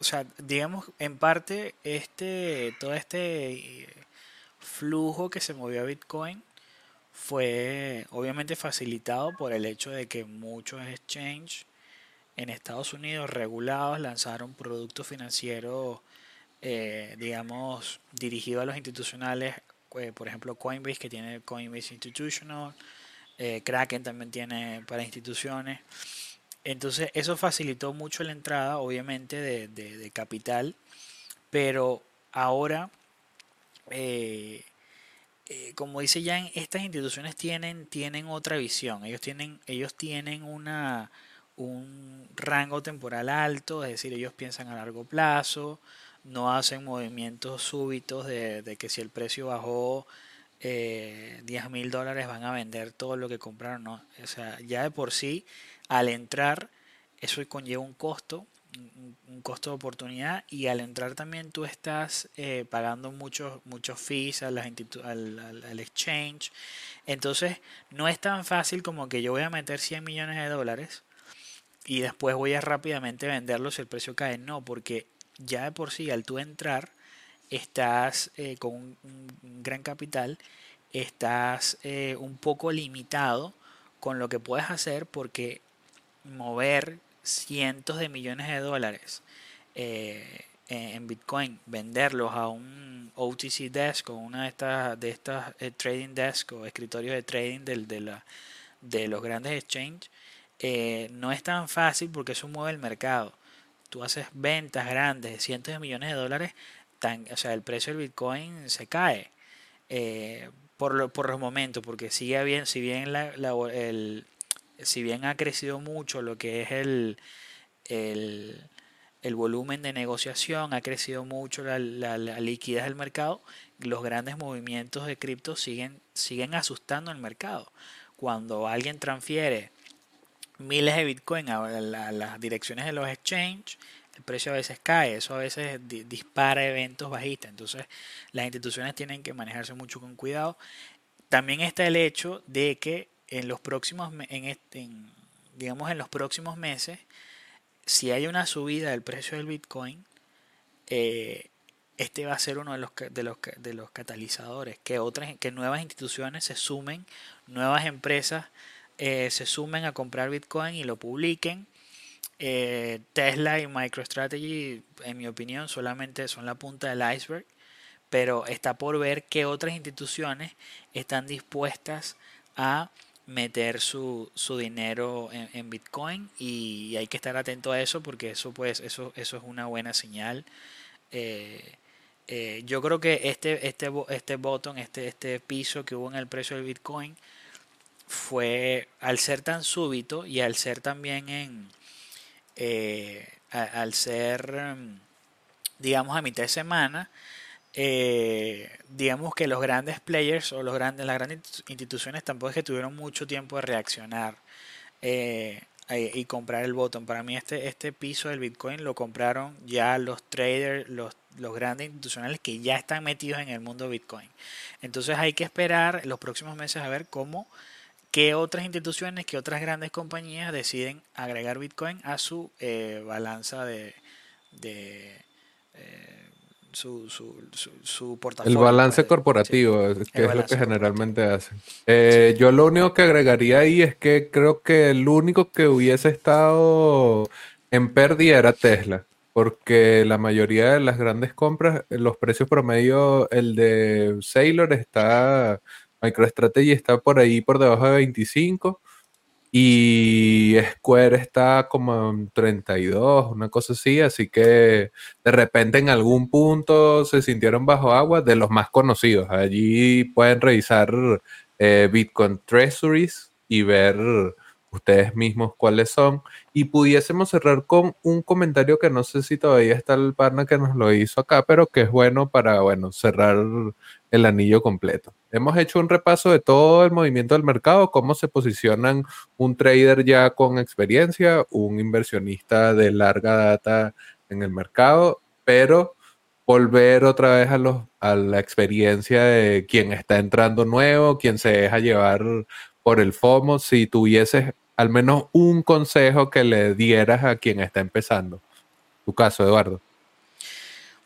o sea, digamos, en parte, este, todo este flujo que se movió a Bitcoin fue obviamente facilitado por el hecho de que muchos exchanges en Estados Unidos regulados lanzaron productos financieros, eh, digamos, dirigidos a los institucionales, eh, por ejemplo Coinbase que tiene Coinbase Institutional, eh, Kraken también tiene para instituciones. Entonces eso facilitó mucho la entrada, obviamente, de, capital, pero ahora, como dice Jan, estas instituciones tienen, tienen otra visión, ellos tienen, ellos tienen una un rango temporal alto, es decir, ellos piensan a largo plazo, no hacen movimientos súbitos de, que si el precio bajó eh, 10 mil dólares van a vender todo lo que compraron, no. O sea, ya de por sí, al entrar, eso conlleva un costo, un, costo de oportunidad y al entrar también tú estás eh, pagando muchos muchos fees a las al, al, exchange. Entonces, no es tan fácil como que yo voy a meter 100 millones de dólares y después voy a rápidamente venderlo si el precio cae. No, porque ya de por sí al tú entrar estás eh, con un, gran capital, estás eh, un poco limitado con lo que puedes hacer porque mover cientos de millones de dólares eh, en Bitcoin, venderlos a un OTC desk o una de estas, de estas trading desk o escritorios de trading de, la, de los grandes exchanges, eh, no es tan fácil porque eso mueve el mercado. Tú haces ventas grandes de cientos de millones de dólares, tan, o sea, el precio del Bitcoin se cae eh, por, por los momentos, porque sigue bien, si bien la, el, si bien ha crecido mucho lo que es el, el, el volumen de negociación, ha crecido mucho la, la, liquidez del mercado, los grandes movimientos de cripto siguen, siguen asustando el mercado. Cuando alguien transfiere miles de Bitcoin a, las direcciones de los exchanges, el precio a veces cae, eso a veces dispara eventos bajistas. Entonces las instituciones tienen que manejarse mucho con cuidado. También está el hecho de que en los próximos, en, digamos en los próximos meses, si hay una subida del precio del Bitcoin, eh, este va a ser uno de los, de los, de los catalizadores, que otras, que nuevas instituciones se sumen, nuevas empresas eh, se sumen a comprar Bitcoin y lo publiquen. Eh, Tesla y MicroStrategy, en mi opinión, solamente son la punta del iceberg, pero está por ver qué otras instituciones están dispuestas a meter su, dinero en, Bitcoin y hay que estar atento a eso porque eso pues eso, eso es una buena señal. Eh, yo creo que este, este, este botón, este, este piso que hubo en el precio del Bitcoin, fue al ser tan súbito y al ser también en eh, al ser mm, digamos a mitad de semana eh, digamos que los grandes players o los grandes las grandes instituciones tampoco es que tuvieron mucho tiempo de reaccionar eh, y comprar el botón. Para mí este este piso del bitcoin lo compraron ya los traders los los grandes institucionales que ya están metidos en el mundo bitcoin. Entonces hay que esperar los próximos meses a ver cómo ¿Qué otras instituciones, qué otras grandes compañías deciden agregar Bitcoin a su eh, balanza de, su, su, su, portafolio? El balance pues, corporativo, que es lo que generalmente hacen. Eh, yo lo único que agregaría ahí es que creo que el único que hubiese estado en pérdida era Tesla porque la mayoría de las grandes compras, los precios promedio, el de Sailor está MicroStrategy está por ahí por debajo de 25 y Square está como en 32, una cosa así, así que de repente en algún punto se sintieron bajo agua de los más conocidos. Allí pueden revisar eh, Bitcoin Treasuries y ver ustedes mismos cuáles son. Y pudiésemos cerrar con un comentario que no sé si todavía está el partner que nos lo hizo acá, pero que es bueno para, bueno, cerrar el anillo completo. Hemos hecho un repaso de todo el movimiento del mercado, cómo se posicionan un trader ya con experiencia, un inversionista de larga data en el mercado, pero volver otra vez a, a la experiencia de quien está entrando nuevo, quien se deja llevar por el FOMO, si tuvieses al menos un consejo que le dieras a quien está empezando. Tu caso, Eduardo.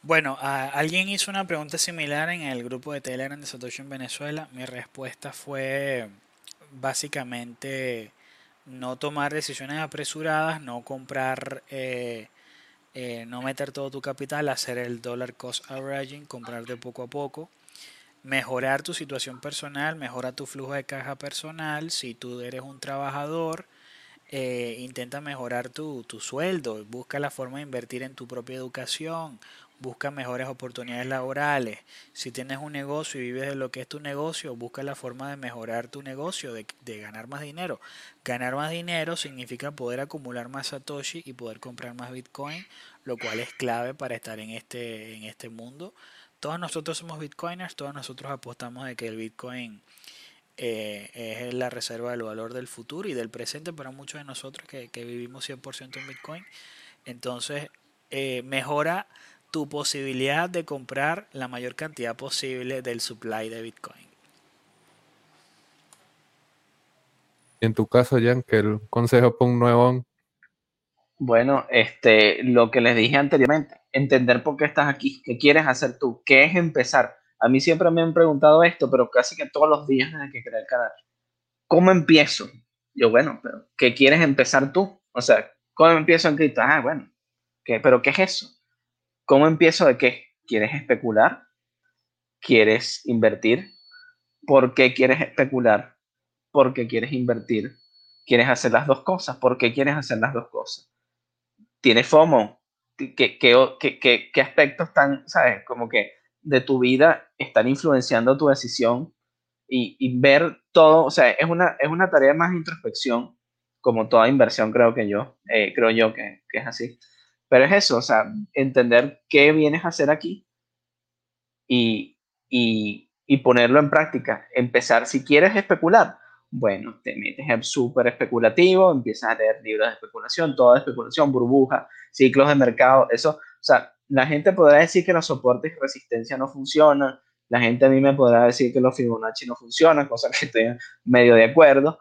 Bueno, alguien hizo una pregunta similar en el grupo de Telegram de Satoshi en Venezuela. Mi respuesta fue básicamente no tomar decisiones apresuradas, no comprar, eh, eh, no meter todo tu capital, hacer el dollar cost averaging, comprar de poco a poco, mejorar tu situación personal, mejora tu flujo de caja personal. Si tú eres un trabajador, eh, intenta mejorar tu, sueldo, busca la forma de invertir en tu propia educación busca mejores oportunidades laborales. Si tienes un negocio y vives de lo que es tu negocio, busca la forma de mejorar tu negocio, de, ganar más dinero. Ganar más dinero significa poder acumular más Satoshi y poder comprar más Bitcoin, lo cual es clave para estar en este, en este mundo. Todos nosotros somos Bitcoiners, todos nosotros apostamos de que el Bitcoin eh, es la reserva del valor del futuro y del presente para muchos de nosotros que, vivimos 100% en Bitcoin. Entonces, eh, mejora tu posibilidad de comprar la mayor cantidad posible del supply de Bitcoin. En tu caso, Jan, ¿qué el consejo para un nuevo? Bueno, este, lo que les dije anteriormente, entender por qué estás aquí, qué quieres hacer tú, qué es empezar. A mí siempre me han preguntado esto, pero casi que todos los días desde que creé el canal. ¿Cómo empiezo? Yo, bueno, pero ¿qué quieres empezar tú? O sea, ¿cómo empiezo en cripto? Ah, bueno, ¿qué, ¿pero qué es eso? ¿Cómo empiezo de qué? ¿Quieres especular? ¿Quieres invertir? ¿Por qué quieres especular? ¿Por qué quieres invertir? ¿Quieres hacer las dos cosas? ¿Por qué quieres hacer las dos cosas? ¿Tienes FOMO? ¿Qué, qué, aspectos están, sabes, como que de tu vida están influenciando tu decisión? Y, ver todo, o sea, es una, es una tarea más introspección, como toda inversión creo que yo, eh, creo yo que, que es así pero es eso, o sea, entender qué vienes a hacer aquí y, ponerlo en práctica. Empezar, si quieres especular, bueno, te metes en súper especulativo, empiezas a leer libros de especulación, toda especulación, burbuja, ciclos de mercado, eso, o sea, la gente podrá decir que los soportes y resistencia no funcionan, la gente a mí me podrá decir que los Fibonacci no funcionan, cosa que estoy medio de acuerdo,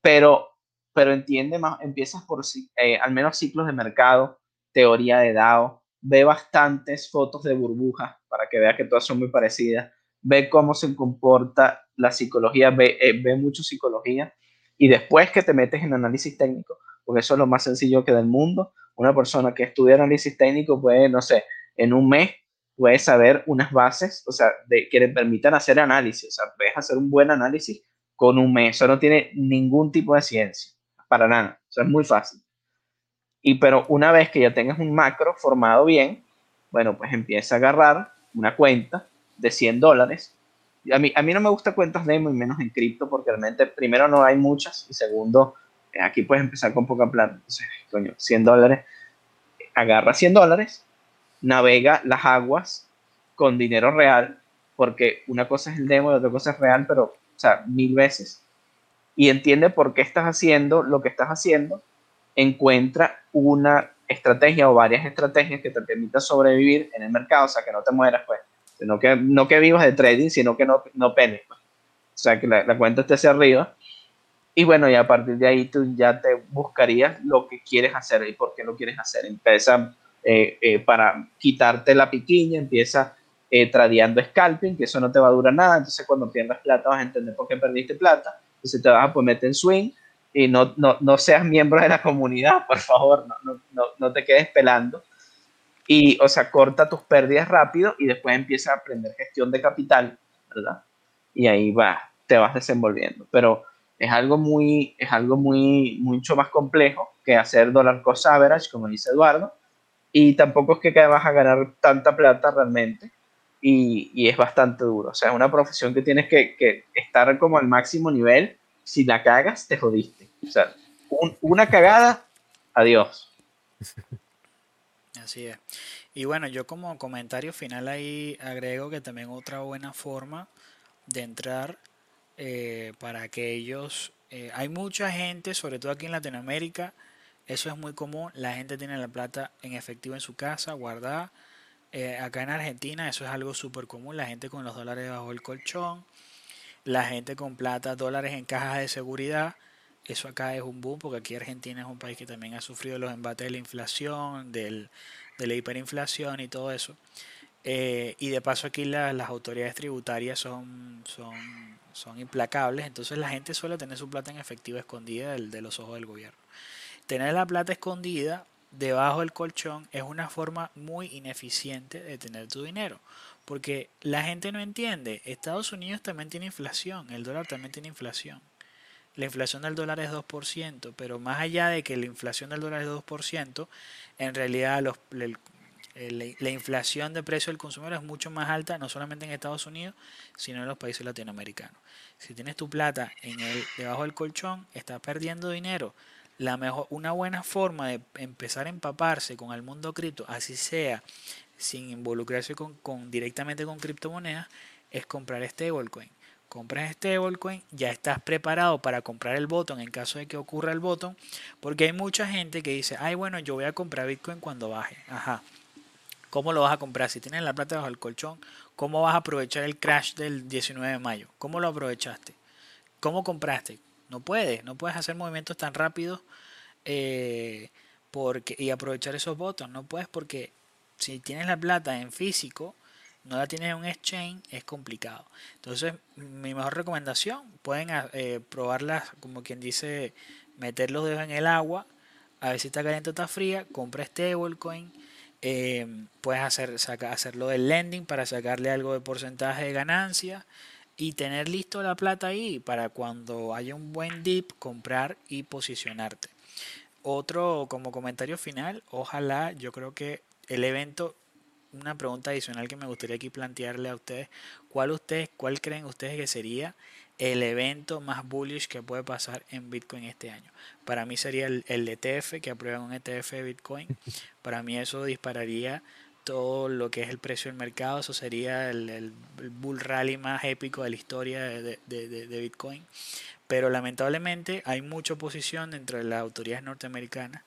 pero, pero entiende más, empiezas por eh, al menos ciclos de mercado, teoría de DAO, ve bastantes fotos de burbujas para que vea que todas son muy parecidas, ve cómo se comporta la psicología, ve, eh, ve mucho psicología y después que te metes en análisis técnico, porque eso es lo más sencillo que del mundo, una persona que estudia análisis técnico puede, no sé, en un mes puede saber unas bases, o sea, que le permitan hacer análisis, o sea, puedes hacer un buen análisis con un mes, eso no tiene ningún tipo de ciencia, para nada, o sea, es muy fácil. Y pero una vez que ya tengas un macro formado bien, bueno, pues empieza a agarrar una cuenta de 100 dólares. A mí, a mí no me gusta cuentas demo y menos en cripto porque realmente primero no hay muchas y segundo, eh, aquí puedes empezar con poca plata. Entonces, coño, 100 dólares. Agarra 100 dólares, navega las aguas con dinero real, porque una cosa es el demo y otra cosa es real, pero, o sea, mil veces. Y entiende por qué estás haciendo lo que estás haciendo encuentra una estrategia o varias estrategias que te permitan sobrevivir en el mercado, o sea, que no te mueras, pues, sino que, no que vivas de trading, sino que no, no penes, pues. o sea, que la, cuenta esté hacia arriba. Y bueno, y a partir de ahí tú ya te buscarías lo que quieres hacer y por qué lo quieres hacer. Empieza eh, eh, para quitarte la piquiña, empieza eh, tradeando scalping, que eso no te va a durar nada. Entonces, cuando pierdas plata, vas a entender por qué perdiste plata. Entonces, te vas a meter en swing y no, no, no, seas miembro de la comunidad, por favor, no, no, no, te quedes pelando. Y, o sea, corta tus pérdidas rápido y después empieza a aprender gestión de capital, ¿verdad? Y ahí va, te vas desenvolviendo. Pero es algo muy, es algo muy, mucho más complejo que hacer dólar cost average, como dice Eduardo. Y tampoco es que vas a ganar tanta plata realmente. Y, y es bastante duro. O sea, es una profesión que tienes que, que estar como al máximo nivel si la cagas, te jodiste. O sea, una cagada, adiós. Así es. Y bueno, yo como comentario final ahí agrego que también otra buena forma de entrar eh, para aquellos... Eh, hay mucha gente, sobre todo aquí en Latinoamérica, eso es muy común, la gente tiene la plata en efectivo en su casa, guardada. Eh, acá en Argentina eso es algo súper común, la gente con los dólares bajo el colchón. la gente con plata, dólares en cajas de seguridad. Eso acá es un boom porque aquí Argentina es un país que también ha sufrido los embates de la inflación, del, de la hiperinflación y todo eso. Eh, y de paso aquí las autoridades tributarias son, son, son implacables, entonces la gente suele tener su plata en efectivo escondida de los ojos del gobierno. Tener la plata escondida debajo del colchón es una forma muy ineficiente de tener tu dinero. Porque la gente no entiende. Estados Unidos también tiene inflación. El dólar también tiene inflación. La inflación del dólar es 2%. Pero más allá de que la inflación del dólar es 2%, en realidad la inflación de precio del consumidor es mucho más alta, no solamente en Estados Unidos, sino en los países latinoamericanos. Si tienes tu plata en el, debajo del colchón, estás perdiendo dinero la mejor, una buena forma de empezar a empaparse con el mundo cripto, así sea sin involucrarse directamente con criptomonedas, es comprar stablecoin. Compras stablecoin, ya estás preparado para comprar el botón en caso de que ocurra el botón, porque hay mucha gente que dice, ay bueno, yo voy a comprar Bitcoin cuando baje. Ajá. ¿Cómo lo vas a comprar? Si tienes la plata bajo el colchón, ¿cómo vas a aprovechar el crash del 19 de mayo? ¿Cómo lo aprovechaste? ¿Cómo compraste? No puedes, no puedes hacer movimientos tan rápidos eh, porque, y aprovechar esos votos. No puedes porque si tienes la plata en físico, no la tienes en un exchange, es complicado. Entonces, mi mejor recomendación, pueden eh, probarlas, como quien dice, meter los dedos en el agua, a ver si está caliente o está fría, compra stablecoin, eh, puedes hacer, saca, hacerlo del lending para sacarle algo de porcentaje de ganancia y tener listo la plata ahí para cuando haya un buen dip comprar y posicionarte. Otro como comentario final, ojalá yo creo que el evento, una pregunta adicional que me gustaría aquí plantearle a ustedes, ¿cuál ustedes, cuál creen ustedes que sería el evento más bullish que puede pasar en Bitcoin este año? Para mí sería el, el ETF, que aprueban un ETF de Bitcoin. Para mí eso dispararía todo lo que es el precio del mercado, eso sería el, bull rally más épico de la historia de, de, Bitcoin. Pero lamentablemente hay mucha oposición dentro de las autoridades norteamericanas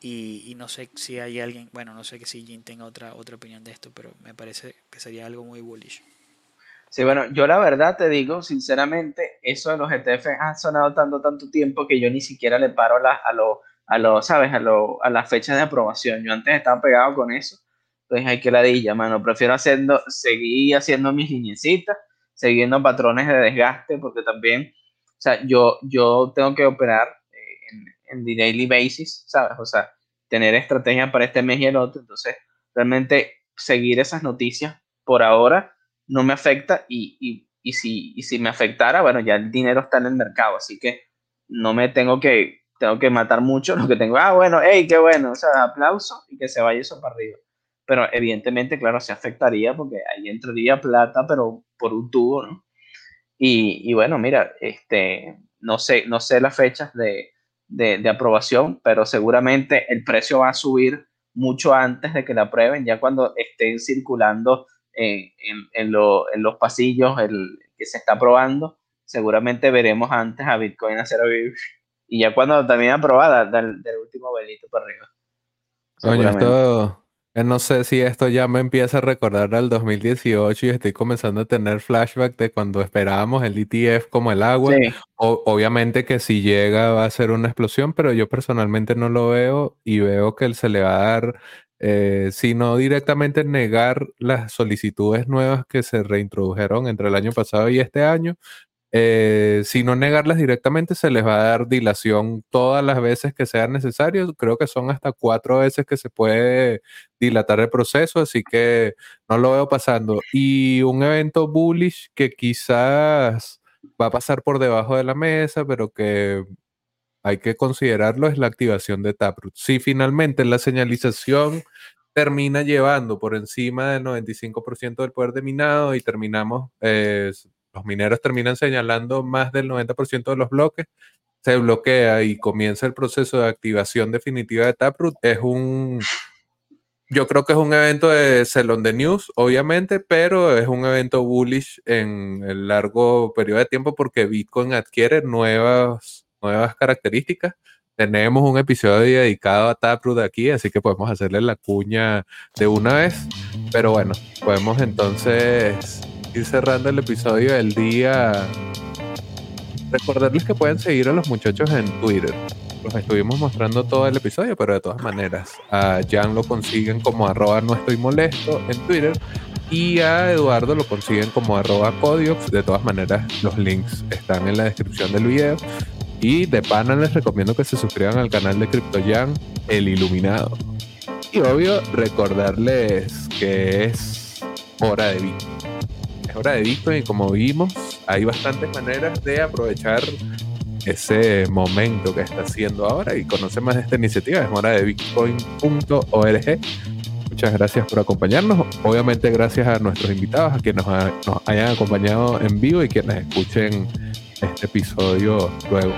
y, no sé si hay alguien, bueno, no sé que si Jin tenga otra, otra opinión de esto, pero me parece que sería algo muy bullish. Sí, bueno, yo la verdad te digo, sinceramente, eso de los ETF ha sonado tanto, tanto tiempo que yo ni siquiera le paro a los, a los, ¿sabes? A, lo, a las fechas de aprobación. Yo antes estaba pegado con eso entonces hay que ladilla, mano. Prefiero haciendo, seguir haciendo mis lineecitas, siguiendo patrones de desgaste, porque también, o sea, yo, yo tengo que operar en, the daily basis, ¿sabes? O sea, tener estrategia para este mes y el otro. Entonces, realmente seguir esas noticias por ahora no me afecta y, y, y, si, y si me afectara, bueno, ya el dinero está en el mercado, así que no me tengo que, tengo que matar mucho lo que tengo. Ah, bueno, hey, qué bueno, o sea, aplauso y que se vaya eso para arriba pero evidentemente, claro, se afectaría porque ahí entraría plata, pero por un tubo, ¿no? Y, bueno, mira, este, no sé, no sé las fechas de, de, aprobación, pero seguramente el precio va a subir mucho antes de que la aprueben, ya cuando estén circulando en, en, los pasillos el que se está aprobando, seguramente veremos antes a Bitcoin hacer y ya cuando también aprobada, del, del último velito para arriba. Oye, esto, no sé si esto ya me empieza a recordar al 2018 y estoy comenzando a tener flashback de cuando esperábamos el ETF como el agua. obviamente que si llega va a ser una explosión, pero yo personalmente no lo veo y veo que se le va a dar, eh, si no directamente negar las solicitudes nuevas que se reintrodujeron entre el año pasado y este año, eh, si no negarlas directamente, se les va a dar dilación todas las veces que sean necesarios. Creo que son hasta cuatro veces que se puede dilatar el proceso, así que no lo veo pasando. Y un evento bullish que quizás va a pasar por debajo de la mesa, pero que hay que considerarlo es la activación de Taproot. Si finalmente la señalización termina llevando por encima del 95% del poder de minado y terminamos eh, los mineros terminan señalando más del 90% de los bloques, se bloquea y comienza el proceso de activación definitiva de Taproot. Es un, yo creo que es un evento de Celon de News, obviamente, pero es un evento bullish en el largo periodo de tiempo porque Bitcoin adquiere nuevas, nuevas características. Tenemos un episodio dedicado a Taproot aquí, así que podemos hacerle la cuña de una vez. Pero bueno, podemos entonces ir cerrando el episodio del día, recordarles que pueden seguir a los muchachos en Twitter. Los estuvimos mostrando todo el episodio, pero de todas maneras, a Jan lo consiguen como arroba no estoy molesto en Twitter y a Eduardo lo consiguen como arroba Codiox. De todas maneras, los links están en la descripción del video. Y de pana les recomiendo que se suscriban al canal de CryptoYan, El Iluminado. Y obvio, recordarles que es hora de Bitcoin. Es hora de Bitcoin y como vimos, hay bastantes maneras de aprovechar ese momento que está haciendo ahora y conocer más de esta iniciativa. Es hora de bitcoin.org. Muchas gracias por acompañarnos. Obviamente gracias a nuestros invitados, a quienes nos, nos hayan acompañado en vivo y quienes escuchen este episodio luego.